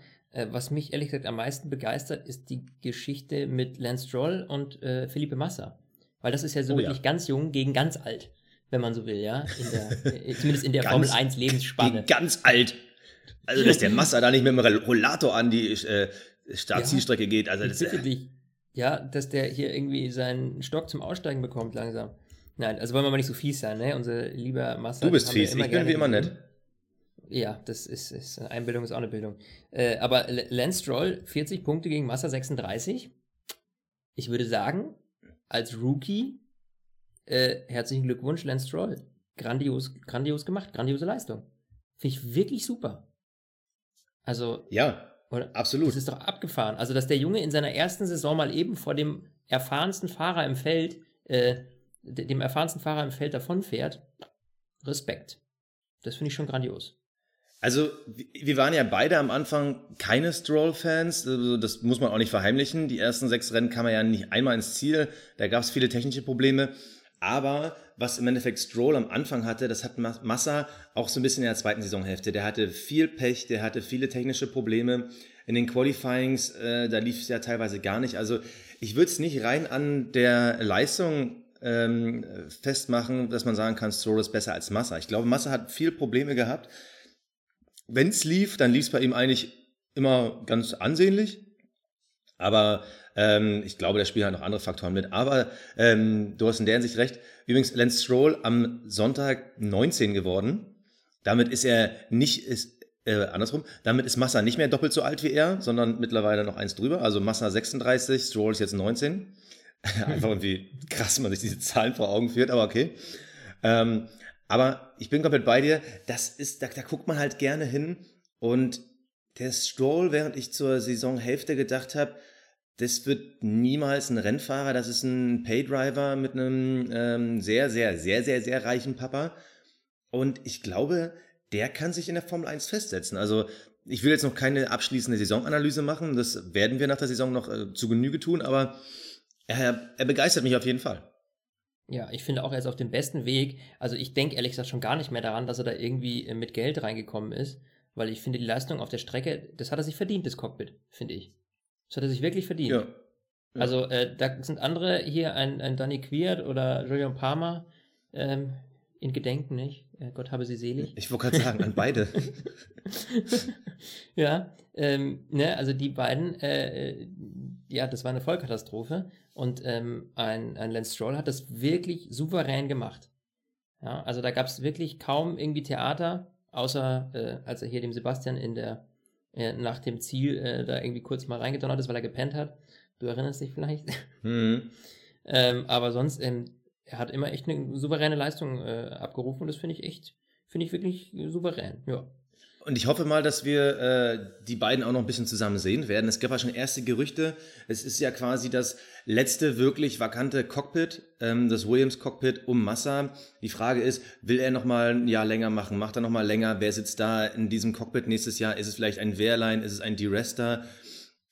was mich ehrlich gesagt am meisten begeistert, ist die Geschichte mit Lance Stroll und äh, Felipe Massa. Weil das ist ja so oh, wirklich ja. ganz jung gegen ganz alt, wenn man so will, ja. In der, äh, zumindest in der ganz, Formel 1 Lebensspanne.
Ganz alt. Also, dass der Massa da nicht mit dem Rollator an die äh, Startzielstrecke ja, geht. Also das,
bitte dich. Ja, dass der hier irgendwie seinen Stock zum Aussteigen bekommt langsam. Nein, also wollen wir mal nicht so fies sein, ne? Unser lieber Master.
Du bist fies, ich bin wie immer nett.
Ja, das ist, ist Einbildung ist auch eine Bildung. Äh, aber Lance Stroll 40 Punkte gegen Massa 36. Ich würde sagen, als Rookie äh, herzlichen Glückwunsch, Lance Stroll. Grandios, grandios gemacht, grandiose Leistung. Finde ich wirklich super. Also.
Ja, oder? Absolut.
Das ist doch abgefahren. Also, dass der Junge in seiner ersten Saison mal eben vor dem erfahrensten Fahrer im Feld, äh, dem erfahrensten Fahrer im Feld davonfährt, Respekt. Das finde ich schon grandios.
Also, wir waren ja beide am Anfang keine Stroll-Fans. Also, das muss man auch nicht verheimlichen. Die ersten sechs Rennen kam er ja nicht einmal ins Ziel. Da gab es viele technische Probleme. Aber was im Endeffekt Stroll am Anfang hatte, das hat Massa auch so ein bisschen in der zweiten Saisonhälfte. Der hatte viel Pech, der hatte viele technische Probleme. In den Qualifyings, äh, da lief es ja teilweise gar nicht. Also ich würde es nicht rein an der Leistung ähm, festmachen, dass man sagen kann, Stroll ist besser als Massa. Ich glaube, Massa hat viel Probleme gehabt. Wenn es lief, dann lief es bei ihm eigentlich immer ganz ansehnlich. Aber ähm, ich glaube, da spielen halt noch andere Faktoren mit. Aber ähm, du hast in der Hinsicht recht. Übrigens, Lance Stroll am Sonntag 19 geworden. Damit ist er nicht, ist, äh, andersrum, damit ist Massa nicht mehr doppelt so alt wie er, sondern mittlerweile noch eins drüber. Also Massa 36, Stroll ist jetzt 19. Einfach irgendwie krass, man sich diese Zahlen vor Augen führt, aber okay. Ähm, aber ich bin komplett bei dir. Das ist, da, da guckt man halt gerne hin. Und der Stroll, während ich zur Saisonhälfte gedacht habe, das wird niemals ein Rennfahrer, das ist ein Paydriver mit einem ähm, sehr, sehr, sehr, sehr, sehr reichen Papa. Und ich glaube, der kann sich in der Formel 1 festsetzen. Also ich will jetzt noch keine abschließende Saisonanalyse machen, das werden wir nach der Saison noch äh, zu Genüge tun, aber er, er begeistert mich auf jeden Fall.
Ja, ich finde auch, er ist auf dem besten Weg. Also ich denke ehrlich gesagt schon gar nicht mehr daran, dass er da irgendwie äh, mit Geld reingekommen ist, weil ich finde die Leistung auf der Strecke, das hat er sich verdient, das Cockpit, finde ich. Das hat er sich wirklich verdient. Ja. ja. Also äh, da sind andere hier, ein, ein Danny Quiert oder Julian Palmer, ähm, in Gedenken, nicht? Äh, Gott habe sie selig.
Ich wollte gerade sagen, an beide.
ja, ähm, ne, also die beiden, äh, äh, ja, das war eine Vollkatastrophe. Und ähm, ein, ein Lance Stroll hat das wirklich souverän gemacht. Ja, also da gab es wirklich kaum irgendwie Theater, außer äh, als er hier dem Sebastian in der äh, nach dem Ziel äh, da irgendwie kurz mal reingedonnert ist, weil er gepennt hat. Du erinnerst dich vielleicht. Mhm. ähm, aber sonst, ähm, er hat immer echt eine souveräne Leistung äh, abgerufen und das finde ich echt, finde ich wirklich souverän, ja.
Und ich hoffe mal, dass wir äh, die beiden auch noch ein bisschen zusammen sehen werden. Es gab ja schon erste Gerüchte. Es ist ja quasi das letzte wirklich vakante Cockpit, ähm, das Williams-Cockpit um Massa. Die Frage ist, will er noch mal ein Jahr länger machen? Macht er noch mal länger? Wer sitzt da in diesem Cockpit nächstes Jahr? Ist es vielleicht ein Wehrlein? Ist es ein D-Rester?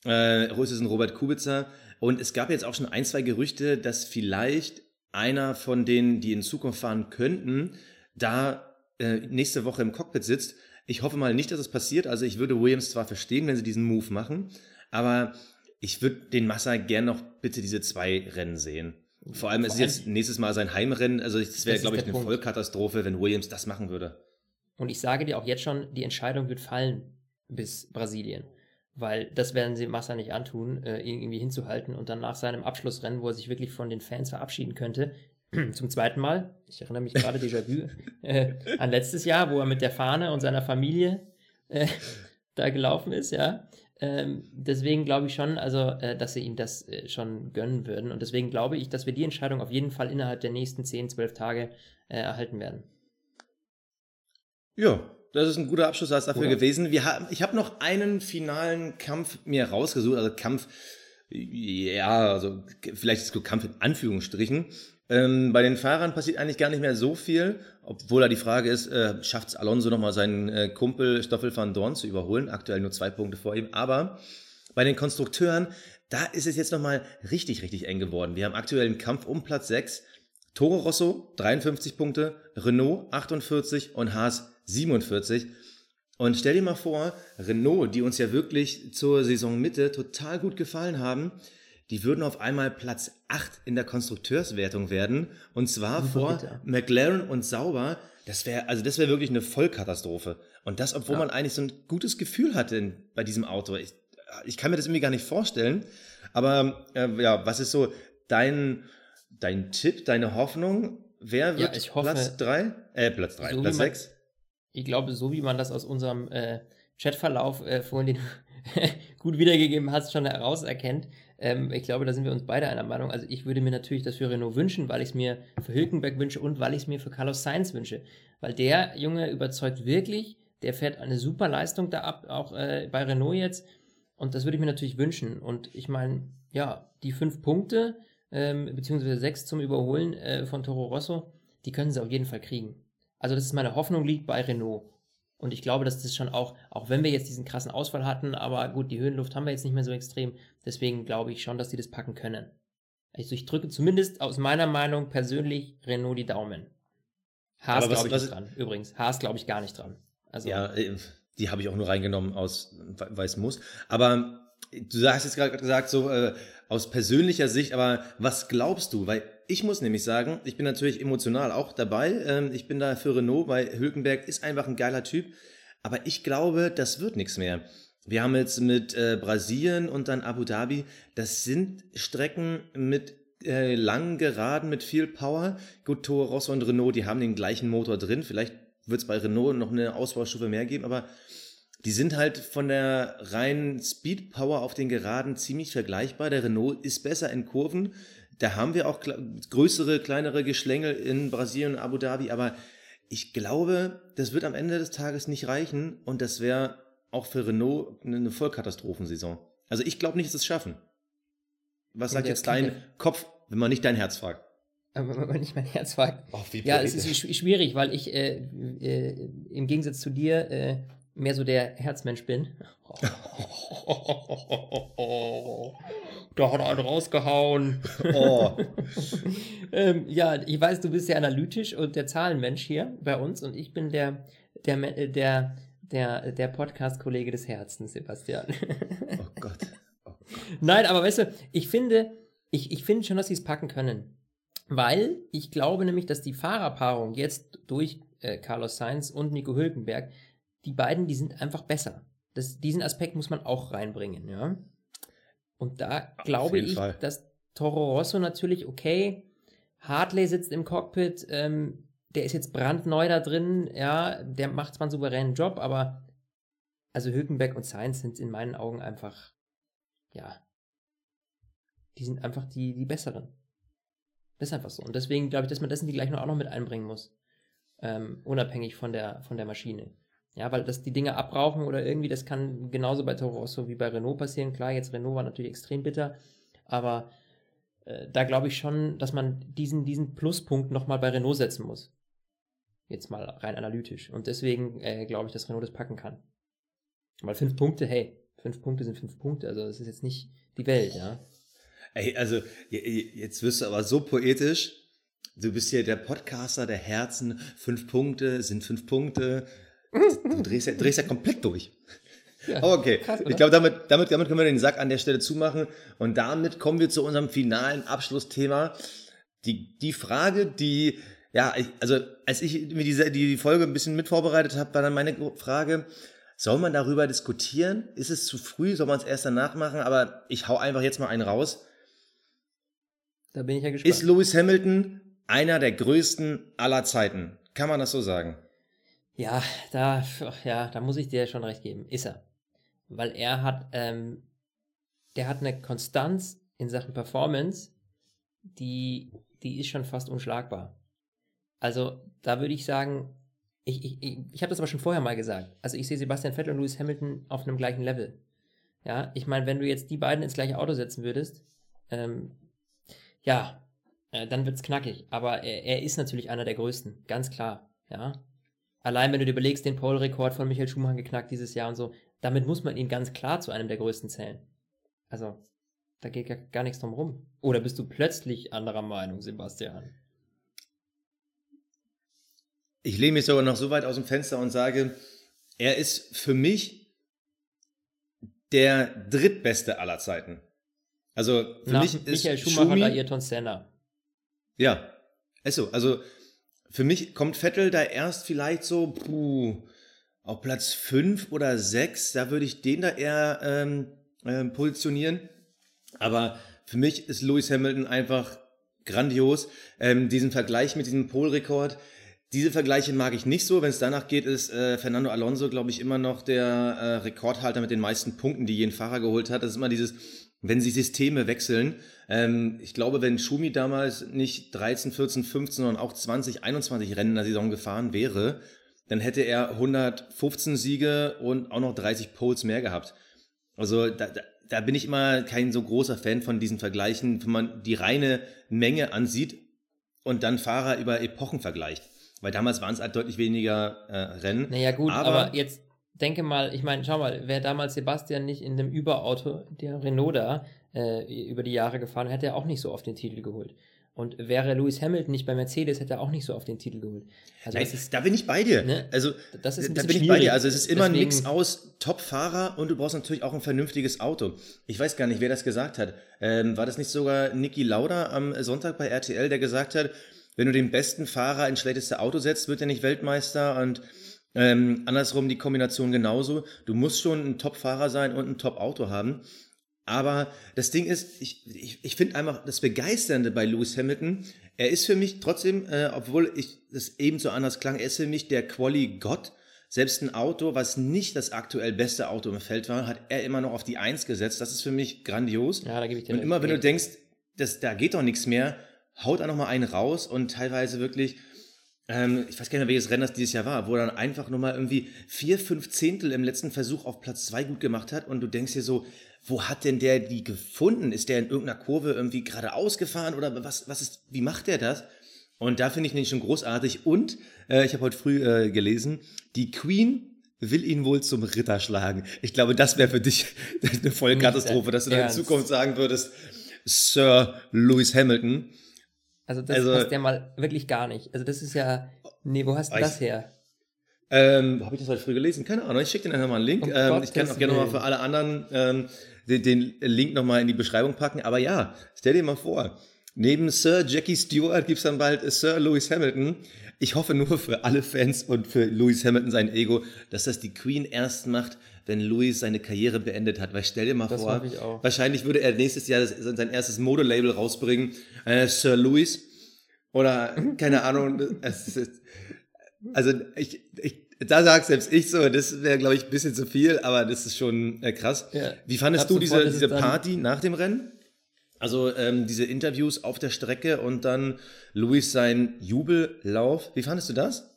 Äh, ist es ein Robert Kubica? Und es gab jetzt auch schon ein, zwei Gerüchte, dass vielleicht einer von denen, die in Zukunft fahren könnten, da äh, nächste Woche im Cockpit sitzt ich hoffe mal nicht, dass es passiert. Also ich würde Williams zwar verstehen, wenn sie diesen Move machen, aber ich würde den Massa gern noch bitte diese zwei Rennen sehen. Vor allem Vor ist es jetzt nächstes Mal sein Heimrennen. Also das wäre, glaube ich, eine Punkt. Vollkatastrophe, wenn Williams das machen würde.
Und ich sage dir auch jetzt schon, die Entscheidung wird fallen bis Brasilien. Weil das werden sie Massa nicht antun, äh, ihn irgendwie hinzuhalten und dann nach seinem Abschlussrennen, wo er sich wirklich von den Fans verabschieden könnte, zum zweiten Mal, ich erinnere mich gerade Déjà-vu, äh, an letztes Jahr, wo er mit der Fahne und seiner Familie äh, da gelaufen ist, ja. Ähm, deswegen glaube ich schon, also, äh, dass sie ihm das äh, schon gönnen würden. Und deswegen glaube ich, dass wir die Entscheidung auf jeden Fall innerhalb der nächsten 10, 12 Tage äh, erhalten werden.
Ja, das ist ein guter Abschluss dafür Oder? gewesen. Wir haben, ich habe noch einen finalen Kampf mir rausgesucht, also Kampf, ja, also vielleicht ist es Kampf in Anführungsstrichen. Ähm, bei den Fahrern passiert eigentlich gar nicht mehr so viel, obwohl da die Frage ist, äh, schafft es Alonso nochmal seinen äh, Kumpel Stoffel van Dorn zu überholen? Aktuell nur zwei Punkte vor ihm. Aber bei den Konstrukteuren, da ist es jetzt nochmal richtig, richtig eng geworden. Wir haben aktuell einen Kampf um Platz 6. Toro Rosso 53 Punkte, Renault 48 und Haas 47. Und stell dir mal vor, Renault, die uns ja wirklich zur Saisonmitte total gut gefallen haben, die würden auf einmal Platz 8 in der Konstrukteurswertung werden. Und zwar vor bitte. McLaren und Sauber. Das wäre, also das wäre wirklich eine Vollkatastrophe. Und das, obwohl ja. man eigentlich so ein gutes Gefühl hatte bei diesem Auto. Ich, ich kann mir das irgendwie gar nicht vorstellen. Aber äh, ja, was ist so dein, dein Tipp, deine Hoffnung? Wer wird ja, hoffe, Platz 3? Äh, Platz 3, so Platz 6?
Ich glaube, so wie man das aus unserem äh, Chatverlauf äh, vorhin, den gut wiedergegeben hast, schon herauserkennt, ähm, ich glaube, da sind wir uns beide einer Meinung. Also ich würde mir natürlich das für Renault wünschen, weil ich es mir für Hülkenberg wünsche und weil ich es mir für Carlos Sainz wünsche. Weil der Junge überzeugt wirklich, der fährt eine super Leistung da ab, auch äh, bei Renault jetzt. Und das würde ich mir natürlich wünschen. Und ich meine, ja, die fünf Punkte, ähm, beziehungsweise sechs zum Überholen äh, von Toro Rosso, die können sie auf jeden Fall kriegen. Also das ist meine Hoffnung liegt bei Renault. Und ich glaube, dass das schon auch, auch wenn wir jetzt diesen krassen Ausfall hatten, aber gut, die Höhenluft haben wir jetzt nicht mehr so extrem, deswegen glaube ich schon, dass die das packen können. Also ich drücke zumindest aus meiner Meinung persönlich Renault die Daumen. Haas glaube ich was, nicht dran. Übrigens, Haas glaube ich gar nicht dran.
Also, ja, äh, die habe ich auch nur reingenommen aus, weil es muss. Aber du hast jetzt gerade gesagt, so äh, aus persönlicher Sicht, aber was glaubst du? Weil ich muss nämlich sagen, ich bin natürlich emotional auch dabei. Ähm, ich bin da für Renault, weil Hülkenberg ist einfach ein geiler Typ. Aber ich glaube, das wird nichts mehr. Wir haben jetzt mit äh, Brasilien und dann Abu Dhabi. Das sind Strecken mit äh, langen Geraden, mit viel Power. Gut, Toro Rosso und Renault, die haben den gleichen Motor drin. Vielleicht wird es bei Renault noch eine Ausbaustufe mehr geben, aber die sind halt von der reinen Speed Power auf den Geraden ziemlich vergleichbar. Der Renault ist besser in Kurven. Da haben wir auch größere, kleinere Geschlängel in Brasilien und Abu Dhabi, aber ich glaube, das wird am Ende des Tages nicht reichen und das wäre auch für Renault eine Vollkatastrophensaison. Also ich glaube nicht, dass es schaffen. Was sagt jetzt dein Kopf, wenn man nicht dein Herz fragt?
Aber wenn man nicht mein Herz fragt. Oh, ja, es ist schwierig, weil ich äh, äh, im Gegensatz zu dir äh, mehr so der Herzmensch bin. da hat er einen rausgehauen. Oh. ähm, ja, ich weiß, du bist ja analytisch und der Zahlenmensch hier bei uns und ich bin der, der, der, der, der Podcast-Kollege des Herzens, Sebastian. oh Gott. Oh Gott. Nein, aber weißt du, ich finde, ich, ich finde schon, dass sie es packen können. Weil ich glaube nämlich, dass die Fahrerpaarung jetzt durch äh, Carlos Sainz und Nico Hülkenberg die beiden, die sind einfach besser. Das, diesen Aspekt muss man auch reinbringen, ja. Und da glaube ich, Fall. dass Toro Rosso natürlich, okay, Hartley sitzt im Cockpit, ähm, der ist jetzt brandneu da drin, ja, der macht zwar einen souveränen Job, aber also Hülkenberg und Sainz sind in meinen Augen einfach, ja, die sind einfach die, die besseren. Das ist einfach so. Und deswegen glaube ich, dass man das in die Gleichung auch noch mit einbringen muss. Ähm, unabhängig von der, von der Maschine. Ja, weil das die Dinge abrauchen oder irgendwie, das kann genauso bei Toro Rosso wie bei Renault passieren. Klar, jetzt Renault war natürlich extrem bitter, aber äh, da glaube ich schon, dass man diesen, diesen Pluspunkt nochmal bei Renault setzen muss. Jetzt mal rein analytisch. Und deswegen äh, glaube ich, dass Renault das packen kann. Weil fünf Punkte, hey, fünf Punkte sind fünf Punkte, also das ist jetzt nicht die Welt, ja.
Ey, also jetzt wirst du aber so poetisch. Du bist hier der Podcaster der Herzen. Fünf Punkte sind fünf Punkte. Du drehst ja, drehst ja komplett durch. Ja, okay, krass, ich glaube, damit, damit, damit können wir den Sack an der Stelle zumachen. Und damit kommen wir zu unserem finalen Abschlussthema. Die, die Frage, die, ja, ich, also als ich mir diese, die Folge ein bisschen mit vorbereitet habe, war dann meine Frage, soll man darüber diskutieren? Ist es zu früh? Soll man es erst danach machen? Aber ich hau einfach jetzt mal einen raus.
Da bin ich ja gespannt.
Ist Lewis Hamilton einer der größten aller Zeiten? Kann man das so sagen?
Ja, da, ja, da muss ich dir schon recht geben. Ist er. Weil er hat, ähm, der hat eine Konstanz in Sachen Performance, die, die ist schon fast unschlagbar. Also, da würde ich sagen, ich, ich, ich, ich habe das aber schon vorher mal gesagt. Also, ich sehe Sebastian Vettel und Lewis Hamilton auf einem gleichen Level. Ja, ich meine, wenn du jetzt die beiden ins gleiche Auto setzen würdest, ähm, ja, äh, dann wird's knackig. Aber er, er ist natürlich einer der größten, ganz klar. Ja, Allein wenn du dir überlegst, den Pole-Rekord von Michael Schumacher geknackt dieses Jahr und so, damit muss man ihn ganz klar zu einem der größten zählen. Also, da geht gar, gar nichts drum rum. Oder bist du plötzlich anderer Meinung, Sebastian?
Ich lehne mich sogar noch so weit aus dem Fenster und sage, er ist für mich der drittbeste aller Zeiten. Also für
Nach
mich
ist Michael Schumacher Schumi, Ayrton Senna.
Ja, ist so. Also für mich kommt Vettel da erst vielleicht so puh, auf Platz 5 oder 6. Da würde ich den da eher ähm, äh, positionieren. Aber für mich ist Lewis Hamilton einfach grandios. Ähm, diesen Vergleich mit diesem Polrekord, diese Vergleiche mag ich nicht so. Wenn es danach geht, ist äh, Fernando Alonso, glaube ich, immer noch der äh, Rekordhalter mit den meisten Punkten, die jeden Fahrer geholt hat. Das ist immer dieses, wenn sie Systeme wechseln, ähm, ich glaube, wenn Schumi damals nicht 13, 14, 15, sondern auch 20, 21 Rennen in der Saison gefahren wäre, dann hätte er 115 Siege und auch noch 30 Poles mehr gehabt. Also da, da, da bin ich immer kein so großer Fan von diesen Vergleichen, wenn man die reine Menge ansieht und dann Fahrer über Epochen vergleicht. Weil damals waren es halt deutlich weniger äh, Rennen.
Naja gut, aber, aber jetzt denke mal, ich meine, schau mal, wäre damals Sebastian nicht in dem Überauto, der Renault da, äh, über die Jahre gefahren, hätte er auch nicht so oft den Titel geholt. Und wäre Lewis Hamilton nicht bei Mercedes, hätte er auch nicht so oft den Titel geholt.
Also Nein, ist, da bin ich bei dir. Ne? Also das ist da bin ich bei dir. Also es ist immer Deswegen, ein Mix aus Top-Fahrer und du brauchst natürlich auch ein vernünftiges Auto. Ich weiß gar nicht, wer das gesagt hat. Ähm, war das nicht sogar Niki Lauda am Sonntag bei RTL, der gesagt hat, wenn du den besten Fahrer ins schlechteste Auto setzt, wird er nicht Weltmeister und Ähm, andersrum die Kombination genauso. Du musst schon ein Top-Fahrer sein und ein Top-Auto haben. Aber das Ding ist, ich, ich, ich finde einfach das Begeisternde bei Lewis Hamilton, er ist für mich trotzdem, äh, obwohl ich das eben so anders klang, er ist für mich der Quali-Gott. Selbst ein Auto, was nicht das aktuell beste Auto im Feld war, hat er immer noch auf die Eins gesetzt. Das ist für mich grandios.
Ja, da gebe ich dir
Und immer wenn du denkst, das, da geht doch nichts mehr, haut er nochmal einen raus und teilweise wirklich, ähm, ich weiß gar nicht mehr, welches Rennen das dieses Jahr war, wo er dann einfach nochmal irgendwie vier, fünf Zehntel im letzten Versuch auf Platz zwei gut gemacht hat und du denkst dir so, wo hat denn der die gefunden? Ist der in irgendeiner Kurve irgendwie geradeaus gefahren oder was, was ist, wie macht der das? Und da finde ich den schon großartig. Und äh, ich habe heute früh äh, gelesen, die Queen will ihn wohl zum Ritter schlagen. Ich glaube, das wäre für dich eine Vollkatastrophe, dass du dann in Zukunft sagen würdest, Sir Lewis Hamilton.
Also das also, passt ja mal wirklich gar nicht. Also das ist ja, nee, wo hast du das her?
Ähm, wo habe ich das heute früh gelesen? Keine Ahnung, ich schicke dir nachher mal einen Link. Um ähm, ich kann auch gerne nochmal für alle anderen ähm, den, den Link nochmal in die Beschreibung packen. Aber ja, stell dir mal vor, neben Sir Jackie Stewart gibt es dann bald Sir Lewis Hamilton. Ich hoffe nur für alle Fans und für Lewis Hamilton sein Ego, dass das die Queen erst macht, wenn Louis seine Karriere beendet hat. Weil stell dir mal das vor, wahrscheinlich würde er nächstes Jahr sein erstes Modelabel rausbringen, äh, Sir Louis. Oder, keine Ahnung, also ich, ich, da sagt selbst ich so, das wäre, glaube ich, ein bisschen zu viel, aber das ist schon äh, krass. Ja, Wie fandest du diese, diese Party nach dem Rennen? Also ähm, diese Interviews auf der Strecke und dann Louis sein Jubellauf. Wie fandest du das?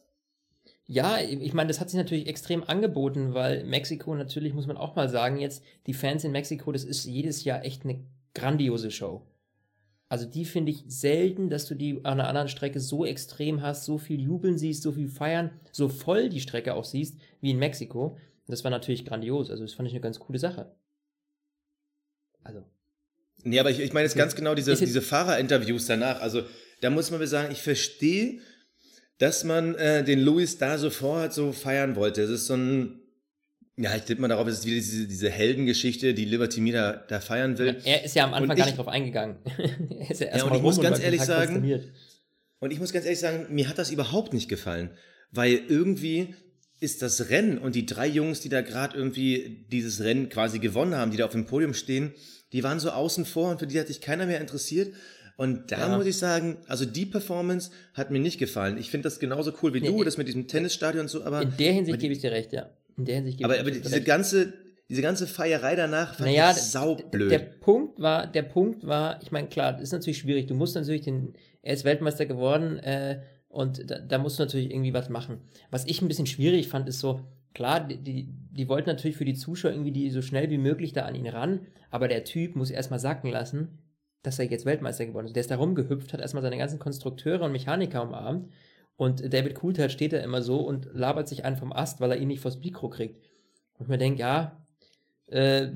Ja, ich meine, das hat sich natürlich extrem angeboten, weil Mexiko natürlich, muss man auch mal sagen, jetzt die Fans in Mexiko, das ist jedes Jahr echt eine grandiose Show. Also die finde ich selten, dass du die an einer anderen Strecke so extrem hast, so viel jubeln siehst, so viel feiern, so voll die Strecke auch siehst, wie in Mexiko. Das war natürlich grandios. Also das fand ich eine ganz coole Sache.
Also. Nee, aber ich, ich meine jetzt ganz genau diese, diese Fahrerinterviews danach. Also da muss man mir sagen, ich verstehe, dass man äh, den Louis da sofort so feiern wollte. Es ist so ein, ja, ich tippe mal darauf, es ist wieder diese, diese Heldengeschichte, die Liberty Media da, feiern will.
Er ist ja am Anfang ich, gar nicht drauf eingegangen.
er ist ja, ja und ich muss ganz ehrlich sagen, und ich muss ganz ehrlich sagen, mir hat das überhaupt nicht gefallen, weil irgendwie ist das Rennen und die drei Jungs, die da gerade irgendwie dieses Rennen quasi gewonnen haben, die da auf dem Podium stehen, die waren so außen vor und für die hat sich keiner mehr interessiert. Und da ja. muss ich sagen, also die Performance hat mir nicht gefallen. Ich finde das genauso cool wie nee, du, das mit diesem Tennisstadion und so, aber.
In der Hinsicht gebe ich dir recht, ja. In der Hinsicht
gebe aber, ich aber diese recht. ganze, diese ganze Feierei danach
fand naja, ich saublöd. Der, der Punkt war, der Punkt war, ich meine, klar, das ist natürlich schwierig. Du musst natürlich den, er ist Weltmeister geworden, äh, und da, da musst du natürlich irgendwie was machen. Was ich ein bisschen schwierig fand, ist so, klar, die, die, die wollten natürlich für die Zuschauer irgendwie die so schnell wie möglich da an ihn ran, aber der Typ muss erstmal sacken lassen, dass er jetzt Weltmeister geworden ist. Der ist da rumgehüpft, hat erstmal seine ganzen Konstrukteure und Mechaniker umarmt und David Coulthard steht da immer so und labert sich einen vom Ast, weil er ihn nicht vors Mikro kriegt. Und ich mir denke, ja, äh,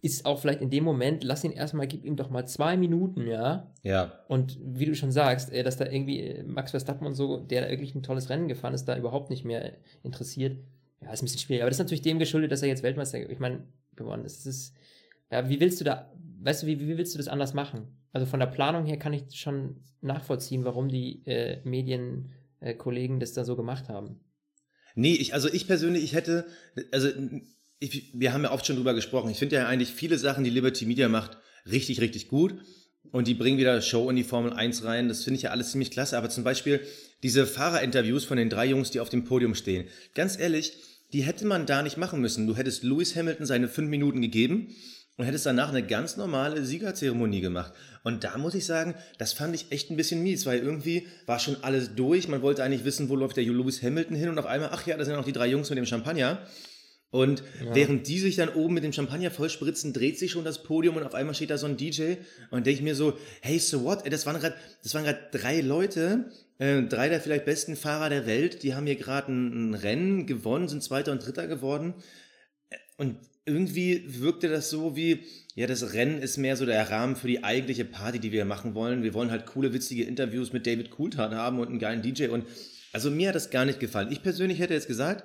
ist auch vielleicht in dem Moment, lass ihn erstmal, gib ihm doch mal zwei Minuten, ja.
Ja.
Und wie du schon sagst, äh, dass da irgendwie äh, Max Verstappen und so, der da wirklich ein tolles Rennen gefahren ist, da überhaupt nicht mehr interessiert. Ja, ist ein bisschen schwierig. Aber das ist natürlich dem geschuldet, dass er jetzt Weltmeister, ich meine, geworden ist. Das ist, ja, wie willst du da, weißt du, wie, wie willst du das anders machen? Also von der Planung her kann ich schon nachvollziehen, warum die äh, Medienkollegen äh, das da so gemacht haben.
Nee, ich, also ich persönlich, ich hätte, also ich, wir haben ja oft schon drüber gesprochen. Ich finde ja eigentlich viele Sachen, die Liberty Media macht, richtig, richtig gut. Und die bringen wieder Show in die Formel 1 rein. Das finde ich ja alles ziemlich klasse. Aber zum Beispiel diese Fahrerinterviews von den drei Jungs, die auf dem Podium stehen. Ganz ehrlich, die hätte man da nicht machen müssen. Du hättest Lewis Hamilton seine fünf Minuten gegeben und hättest danach eine ganz normale Siegerzeremonie gemacht. Und da muss ich sagen, das fand ich echt ein bisschen mies, weil irgendwie war schon alles durch. Man wollte eigentlich wissen, wo läuft der Lewis Hamilton hin und auf einmal, ach ja, da sind ja noch die drei Jungs mit dem Champagner. Und ja. während die sich dann oben mit dem Champagner vollspritzen, dreht sich schon das Podium und auf einmal steht da so ein DJ und denke ich mir so, hey, so what? Das waren gerade drei Leute, äh, drei der vielleicht besten Fahrer der Welt, die haben hier gerade ein, ein, Rennen gewonnen, sind Zweiter und Dritter geworden. Und irgendwie wirkte das so wie, ja, das Rennen ist mehr so der Rahmen für die eigentliche Party, die wir machen wollen. Wir wollen halt coole, witzige Interviews mit David Coulthard haben und einen geilen DJ und also mir hat das gar nicht gefallen. Ich persönlich hätte jetzt gesagt,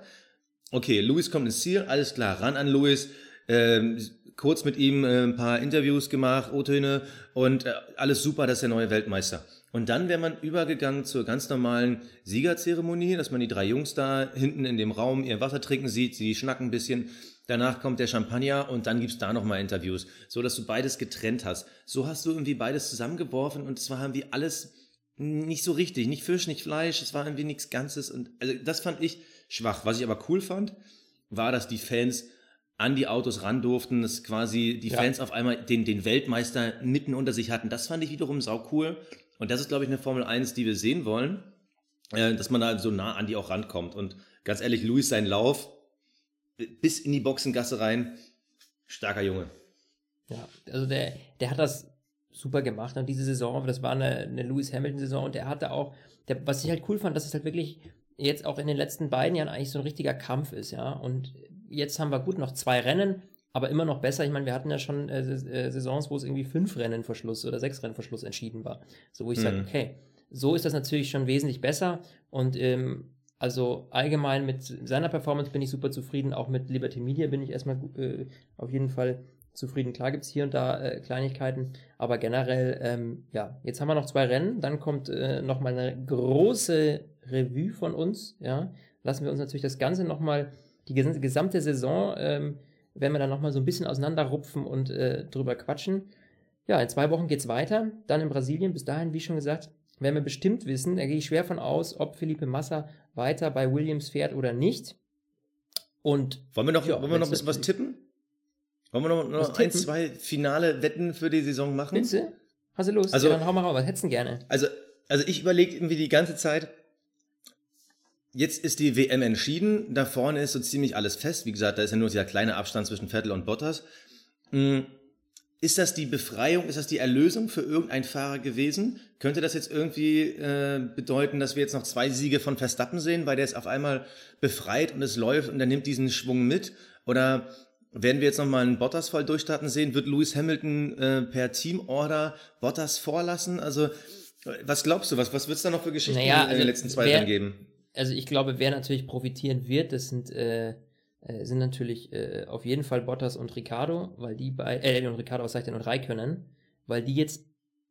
okay, Louis kommt ins Ziel, alles klar, ran an Louis, ähm, kurz mit ihm äh, ein paar Interviews gemacht, O-Töne und äh, alles super, das ist der neue Weltmeister. Und dann wäre man übergegangen zur ganz normalen Siegerzeremonie, dass man die drei Jungs da hinten in dem Raum ihr Wasser trinken sieht, sie schnacken ein bisschen. Danach kommt der Champagner und dann gibt's da nochmal Interviews, so dass du beides getrennt hast. So hast du irgendwie beides zusammengeworfen und zwar haben wir alles nicht so richtig, nicht Fisch, nicht Fleisch, es war irgendwie nichts Ganzes und also das fand ich schwach. Was ich aber cool fand, war, dass die Fans an die Autos ran durften, dass quasi die Fans auf einmal den, den Weltmeister mitten unter sich hatten. Das fand ich wiederum sau cool. Und das ist, glaube ich, eine Formel 1, die wir sehen wollen, äh, dass man da so nah an die auch rankommt. Und ganz ehrlich, Luis, sein Lauf bis in die Boxengasse rein, starker Junge.
Ja, also der, der hat das super gemacht und diese Saison, das war eine, eine Lewis Hamilton-Saison und der hatte auch, der, was ich halt cool fand, dass es halt wirklich jetzt auch in den letzten beiden Jahren eigentlich so ein richtiger Kampf ist, ja. Und jetzt haben wir gut noch zwei Rennen, aber immer noch besser. Ich meine, wir hatten ja schon äh, äh Saisons, wo es irgendwie fünf Rennen vor Schluss oder sechs Rennen vor Schluss entschieden war. So, wo ich mhm. sage, okay, so ist das natürlich schon wesentlich besser. Und ähm, also allgemein mit seiner Performance bin ich super zufrieden. Auch mit Liberty Media bin ich erstmal äh, auf jeden Fall zufrieden. Klar gibt es hier und da äh, Kleinigkeiten, aber generell, ähm, ja, jetzt haben wir noch zwei Rennen, dann kommt äh, nochmal eine große Revue von uns, ja. Lassen wir uns natürlich das Ganze nochmal, die gesamte Saison, ähm, werden wir dann nochmal so ein bisschen auseinanderrupfen und äh, drüber quatschen. Ja, in zwei Wochen geht's weiter, dann in Brasilien. Bis dahin, wie schon gesagt, werden wir bestimmt wissen, da gehe ich schwer von aus, ob Felipe Massa weiter bei Williams fährt oder nicht. Und
wollen wir noch, ja, wollen wir noch ein bisschen was tippen? Wollen wir noch, noch ein, zwei finale Wetten für die Saison machen?
Bitte? Hast du Lust?
Also,
ja, dann hau mal raus. Was hättest du gerne?
Also, also ich überlege irgendwie die ganze Zeit, jetzt ist die WM entschieden, da vorne ist so ziemlich alles fest. Wie gesagt, da ist ja nur dieser kleine Abstand zwischen Vettel und Bottas. Hm, ist das die Befreiung, ist das die Erlösung für irgendeinen Fahrer gewesen? Könnte das jetzt irgendwie äh, bedeuten, dass wir jetzt noch zwei Siege von Verstappen sehen, weil der ist auf einmal befreit und es läuft und er nimmt diesen Schwung mit? Oder werden wir jetzt nochmal einen Bottas-Fall durchstarten sehen? Wird Lewis Hamilton äh, per Teamorder Bottas vorlassen? Also, was glaubst du, was, was wird es da noch für Geschichten naja, also in den letzten zwei Jahren geben?
Also, ich glaube, wer natürlich profitieren wird, das sind, äh, äh, sind natürlich äh, auf jeden Fall Bottas und Ricardo, weil die bei, äh, und Ricardo, was sagt denn, und Raikönnen, weil die jetzt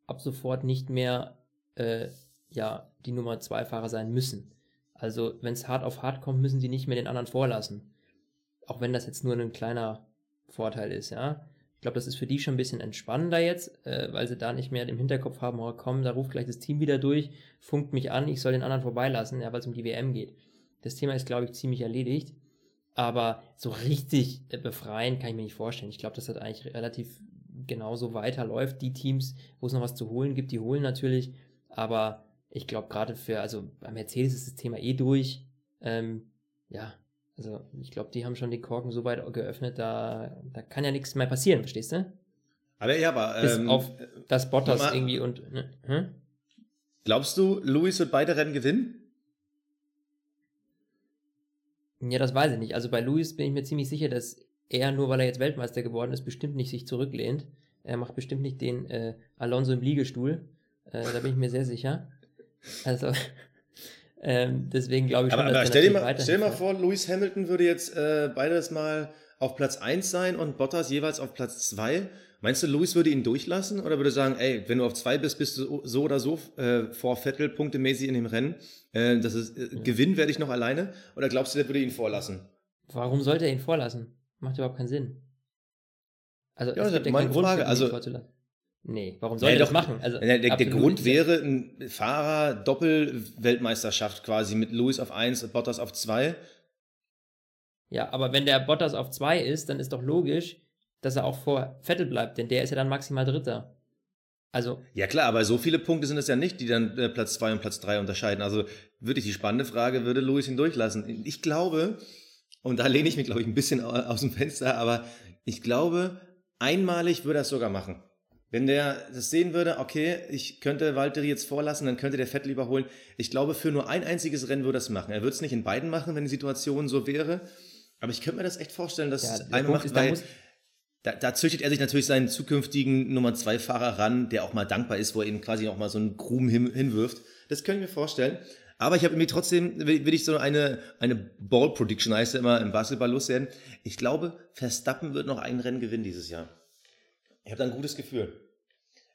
ab sofort nicht mehr, äh, ja, die Nummer zwei Fahrer sein müssen. Also, wenn es hart auf hart kommt, müssen sie nicht mehr den anderen vorlassen auch wenn das jetzt nur ein kleiner Vorteil ist, ja. Ich glaube, das ist für die schon ein bisschen entspannender jetzt, äh, weil sie da nicht mehr im Hinterkopf haben, oh komm, da ruft gleich das Team wieder durch, funkt mich an, ich soll den anderen vorbeilassen, ja, weil es um die WM geht. Das Thema ist, glaube ich, ziemlich erledigt. Aber so richtig äh, befreien kann ich mir nicht vorstellen. Ich glaube, dass das eigentlich relativ genauso weiterläuft. Die Teams, wo es noch was zu holen gibt, die holen natürlich. Aber ich glaube, gerade für, also bei Mercedes ist das Thema eh durch. Ähm, ja, also ich glaube, die haben schon die Korken so weit geöffnet, da, da kann ja nichts mehr passieren, verstehst du?
Aber ja, aber.
Bis ähm, auf das Bottas mal, irgendwie und. Ne, hm?
Glaubst du, Luis wird beide Rennen gewinnen?
Ja, das weiß ich nicht. Also bei Luis bin ich mir ziemlich sicher, dass er, nur weil er jetzt Weltmeister geworden ist, bestimmt nicht sich zurücklehnt. Er macht bestimmt nicht den äh, Alonso im Liegestuhl. Äh, da bin ich mir sehr sicher. Also, ähm, deswegen glaube ich
schon, aber, dass aber stell, dir mal, stell dir mal vor, Lewis Hamilton würde jetzt äh, beides mal auf Platz 1 sein und Bottas jeweils auf Platz 2. Meinst du, Lewis würde ihn durchlassen oder würde sagen, ey, wenn du auf 2 bist, bist du so oder so äh, vor Vettel punktemäßig in dem Rennen. Äh, das ist, äh, ja. Gewinnen werde ich noch alleine. Oder glaubst du, der würde ihn vorlassen?
Warum sollte er ihn vorlassen? Macht überhaupt keinen Sinn.
Also, ja, gibt ja meine Grund, Frage. Also,
Nee, warum soll ja, er das machen?
Also, der, der, der Grund wäre ein Fahrer Doppelweltmeisterschaft quasi mit Lewis auf 1 und Bottas auf 2.
Ja, aber wenn der Bottas auf 2 ist, dann ist doch logisch, dass er auch vor Vettel bleibt, denn der ist ja dann maximal Dritter. Also.
Ja klar, aber so viele Punkte sind es ja nicht, die dann äh, Platz 2 und Platz 3 unterscheiden. Also wirklich die spannende Frage, würde Lewis ihn durchlassen? Ich glaube, und da lehne ich mich, glaube ich, ein bisschen aus dem Fenster, aber ich glaube, einmalig würde er es sogar machen. Wenn der das sehen würde, okay, ich könnte Valtteri jetzt vorlassen, dann könnte der Vettel überholen. Ich glaube, für nur ein einziges Rennen würde er es machen. Er würde es nicht in beiden machen, wenn die Situation so wäre. Aber ich könnte mir das echt vorstellen, dass ja, es einmal macht, ist, weil da, da züchtet er sich natürlich seinen zukünftigen Nummer zwei Fahrer ran, der auch mal dankbar ist, wo er ihm quasi auch mal so einen Krumm hin, hinwirft. Das könnte ich mir vorstellen. Aber ich habe irgendwie trotzdem, will, will ich so eine, eine Ball Prediction heißt ja immer im Basketball loswerden. Ich glaube, Verstappen wird noch ein Rennen gewinnen dieses Jahr. Ich habe da ein gutes Gefühl.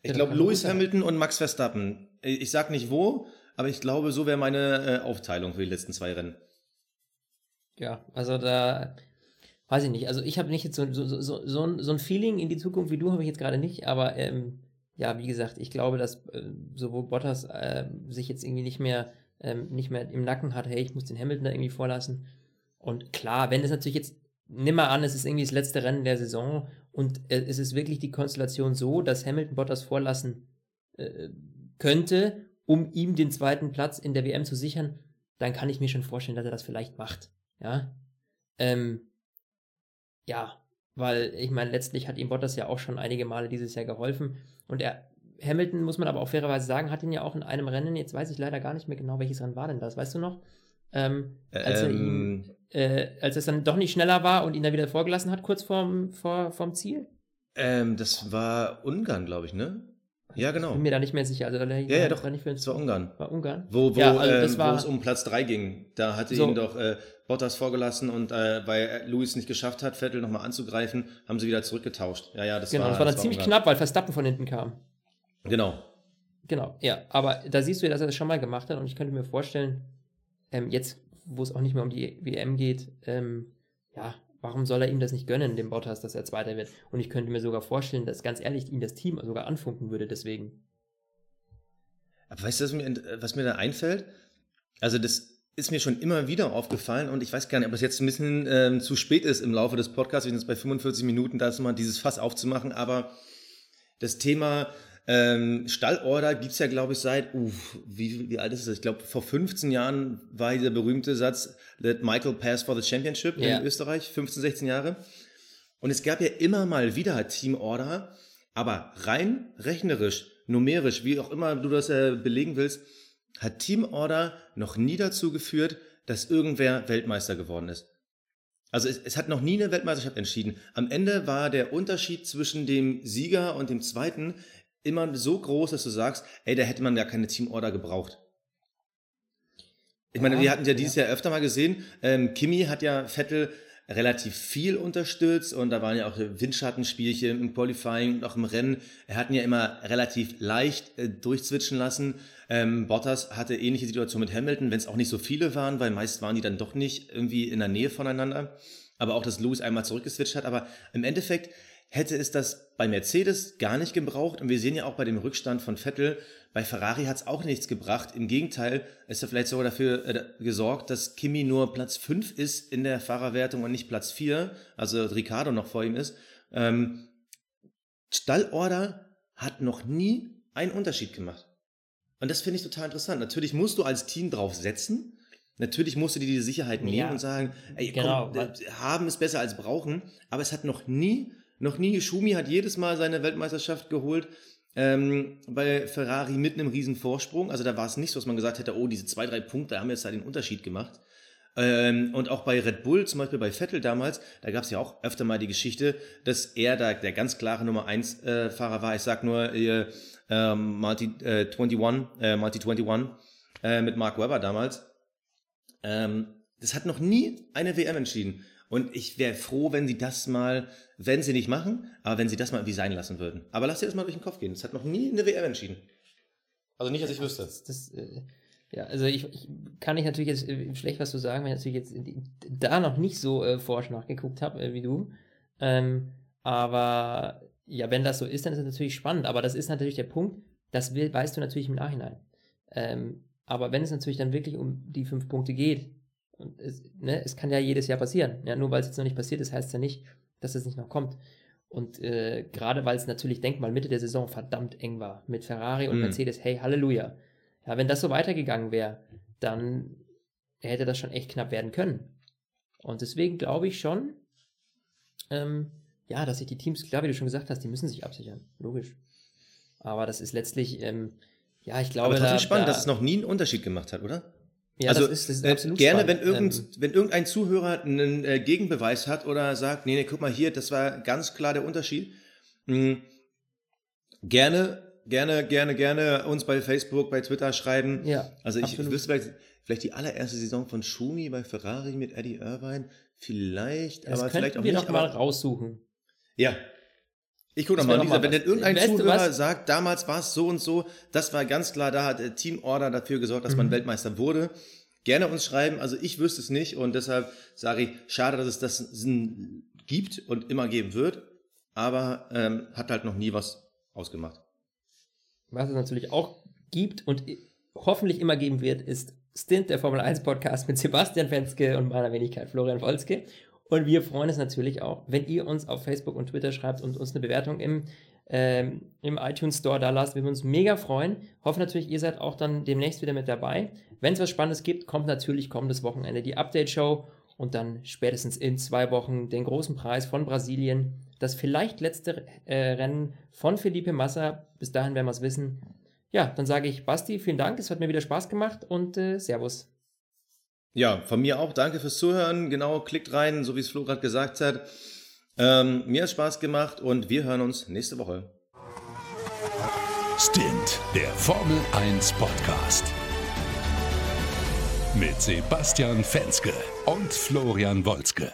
Ich glaube, Lewis. Hamilton und Max Verstappen. Ich sag nicht wo, aber ich glaube, so wäre meine äh, Aufteilung für die letzten zwei Rennen.
Ja, also da weiß ich nicht. Also ich habe nicht jetzt so, so, so, so, ein, so ein Feeling in die Zukunft wie du habe ich jetzt gerade nicht, aber ähm, ja, wie gesagt, ich glaube, dass äh, sowohl Bottas äh, sich jetzt irgendwie nicht mehr, ähm, nicht mehr im Nacken hat, hey, ich muss den Hamilton da irgendwie vorlassen. Und klar, wenn es natürlich jetzt, nimm mal an, es ist irgendwie das letzte Rennen der Saison und äh, es ist wirklich die Konstellation so, dass Hamilton Bottas vorlassen äh, könnte, um ihm den zweiten Platz in der WM zu sichern, dann kann ich mir schon vorstellen, dass er das vielleicht macht. Ja. Ähm, ja, weil ich meine, letztlich hat ihm Bottas ja auch schon einige Male dieses Jahr geholfen. Und er, Hamilton, muss man aber auch fairerweise sagen, hat ihn ja auch in einem Rennen, jetzt weiß ich leider gar nicht mehr genau, welches Rennen war denn das, weißt du noch? Ähm, als er ihm,
Ähm,
äh, als es dann doch nicht schneller war und ihn da wieder vorgelassen hat, kurz vorm, vor, vorm Ziel.
ähm, das war Ungarn, glaube ich, ne? Ja, genau.
Bin mir da nicht mehr sicher. Also, da
Ja, ja, doch.
War, nicht für
Das war Ungarn.
war Ungarn.
Wo, wo,
Ja, also
ähm,
war-
wo es um Platz 3 ging. Da hatte
So.
ihn doch äh, Bottas vorgelassen und äh, weil Lewis nicht geschafft hat, Vettel nochmal anzugreifen, haben sie wieder zurückgetauscht. Ja, ja, das
Genau,
war
das war dann
das
ziemlich
Ungarn.
knapp, weil Verstappen von hinten kam.
Genau.
Genau, ja. Aber da siehst du ja, dass er das schon mal gemacht hat und ich könnte mir vorstellen, ähm, jetzt, wo es auch nicht mehr um die WM geht, ähm, ja, warum soll er ihm das nicht gönnen, dem Bottas, dass er Zweiter wird? Und ich könnte mir sogar vorstellen, dass ganz ehrlich ihn das Team sogar anfunken würde, deswegen.
Aber weißt du, was mir, was mir da einfällt? Also das ist mir schon immer wieder aufgefallen und ich weiß gar nicht, ob das jetzt ein bisschen ähm, zu spät ist im Laufe des Podcasts. Wir sind jetzt bei 45 Minuten, da ist mal dieses Fass aufzumachen, aber das Thema ähm, Stallorder gibt es ja, glaube ich, seit, uff, wie, wie alt ist das? Ich glaube, vor 15 Jahren war dieser berühmte Satz, let Michael pass for the championship
Ja.
in Österreich, 15, 16 Jahre. Und es gab ja immer mal wieder Teamorder, aber rein rechnerisch, numerisch, wie auch immer du das äh, belegen willst, hat Teamorder noch nie dazu geführt, dass irgendwer Weltmeister geworden ist. Also es, es hat noch nie eine Weltmeisterschaft entschieden. Am Ende war der Unterschied zwischen dem Sieger und dem Zweiten immer so groß, dass du sagst, ey, da hätte man ja keine Teamorder gebraucht. Ich meine,
Ja,
wir hatten ja
ja.
dieses Jahr öfter mal gesehen, ähm, Kimi hat ja Vettel relativ viel unterstützt und da waren ja auch Windschattenspielchen im Qualifying und auch im Rennen. Er hat ihn ja immer relativ leicht äh, durchzwitschen lassen. Ähm, Bottas hatte ähnliche Situation mit Hamilton, wenn es auch nicht so viele waren, weil meist waren die dann doch nicht irgendwie in der Nähe voneinander. Aber auch, dass Lewis einmal zurückgeswitcht hat. Aber im Endeffekt hätte es das bei Mercedes gar nicht gebraucht. Und wir sehen ja auch bei dem Rückstand von Vettel, bei Ferrari hat es auch nichts gebracht. Im Gegenteil, es hat vielleicht sogar dafür äh, gesorgt, dass Kimi nur Platz 5 ist in der Fahrerwertung und nicht Platz 4, also Ricardo noch vor ihm ist. Ähm, Stallorder hat noch nie einen Unterschied gemacht. Und das finde ich total interessant. Natürlich musst du als Team drauf setzen. Natürlich musst du dir die Sicherheit nehmen
Ja,
und sagen, ey,
genau,
komm, äh, haben ist besser als brauchen. Aber es hat noch nie, noch nie, Schumi hat jedes Mal seine Weltmeisterschaft geholt ähm, bei Ferrari mit einem riesen Vorsprung. Also da war es nicht so, dass man gesagt hätte, oh, diese zwei, drei Punkte haben jetzt da den Unterschied gemacht. Ähm, und auch bei Red Bull, zum Beispiel bei Vettel damals, da gab es ja auch öfter mal die Geschichte, dass er da der ganz klare Nummer 1 äh, Fahrer war. Ich sag nur äh, ähm, Multi äh, 21, äh, Multi 21 äh, mit Mark Webber damals. Ähm, das hat noch nie eine WM entschieden. Und ich wäre froh, wenn sie das mal, wenn sie nicht machen, aber wenn sie das mal irgendwie sein lassen würden. Aber lass dir das mal durch den Kopf gehen. Das hat noch nie eine WM entschieden. Also nicht, dass ich wüsste.
Das, das, äh, ja, also ich, ich kann ich natürlich jetzt äh, schlecht was zu sagen, wenn ich natürlich jetzt da noch nicht so äh, forsch nachgeguckt habe äh, wie du. Ähm, aber ja, wenn das so ist, dann ist es natürlich spannend. Aber das ist natürlich der Punkt, das will, weißt du natürlich im Nachhinein. Ähm, aber wenn es natürlich dann wirklich um die fünf Punkte geht, und es, ne, es kann ja jedes Jahr passieren. Ja, nur weil es jetzt noch nicht passiert ist, heißt es ja nicht, dass es nicht noch kommt. Und äh, gerade weil es natürlich, denk mal, Mitte der Saison verdammt eng war mit Ferrari und
Mhm.
Mercedes, hey, Halleluja. Ja, wenn das so weitergegangen wäre, dann hätte das schon echt knapp werden können. Und deswegen glaube ich schon, ähm, ja, dass sich die Teams, klar, wie du schon gesagt hast, die müssen sich absichern. Logisch. Aber das ist letztlich, ähm, ja, ich glaube,
Aber trotzdem
da,
spannend,
da,
dass es noch nie einen Unterschied gemacht hat, oder?
Ja,
also
das ist, das ist
äh,
absolut
gerne,
spannend.
wenn, irgend,
Ähm,
wenn irgendein Zuhörer einen äh, Gegenbeweis hat oder sagt, nee, nee, guck mal hier, das war ganz klar der Unterschied. Hm, gerne gerne, gerne, gerne uns bei Facebook, bei Twitter schreiben.
Ja,
Also ich
absolut.
wüsste vielleicht, vielleicht die allererste Saison von Schumi bei Ferrari mit Eddie Irvine. Vielleicht,
Das
aber vielleicht auch
wir
nicht.
doch mal raussuchen.
ja. Ich gucke nochmal,
mal
wenn denn irgendein
du
Zuhörer
was?
sagt, damals war es so und so, das war ganz klar, da hat äh, Team Order dafür gesorgt, dass
Mhm.
man Weltmeister wurde. Gerne uns schreiben, also ich wüsste es nicht und deshalb sage ich, schade, dass es das gibt und immer geben wird, aber ähm, hat halt noch nie was ausgemacht.
Was es natürlich auch gibt und hoffentlich immer geben wird, ist Stint, der Formel 1 Podcast mit Sebastian Fenske und meiner Wenigkeit Florian Wolzke. Und wir freuen uns natürlich auch, wenn ihr uns auf Facebook und Twitter schreibt und uns eine Bewertung im, ähm, im iTunes Store da lasst. Wir würden uns mega freuen. Hoffen natürlich, ihr seid auch dann demnächst wieder mit dabei. Wenn es was Spannendes gibt, kommt natürlich kommendes Wochenende die Update-Show und dann spätestens in zwei Wochen den großen Preis von Brasilien. Das vielleicht letzte äh, Rennen von Felipe Massa. Bis dahin werden wir es wissen. Ja, dann sage ich Basti, vielen Dank. Es hat mir wieder Spaß gemacht und äh, Servus.
Ja, von mir auch. Danke fürs Zuhören. Genau, klickt rein, so wie es Flo gerade gesagt hat. Ähm, mir hat Spaß gemacht und wir hören uns nächste Woche.
Stint, der Formel 1 Podcast. Mit Sebastian Fenske und Florian Wolzke.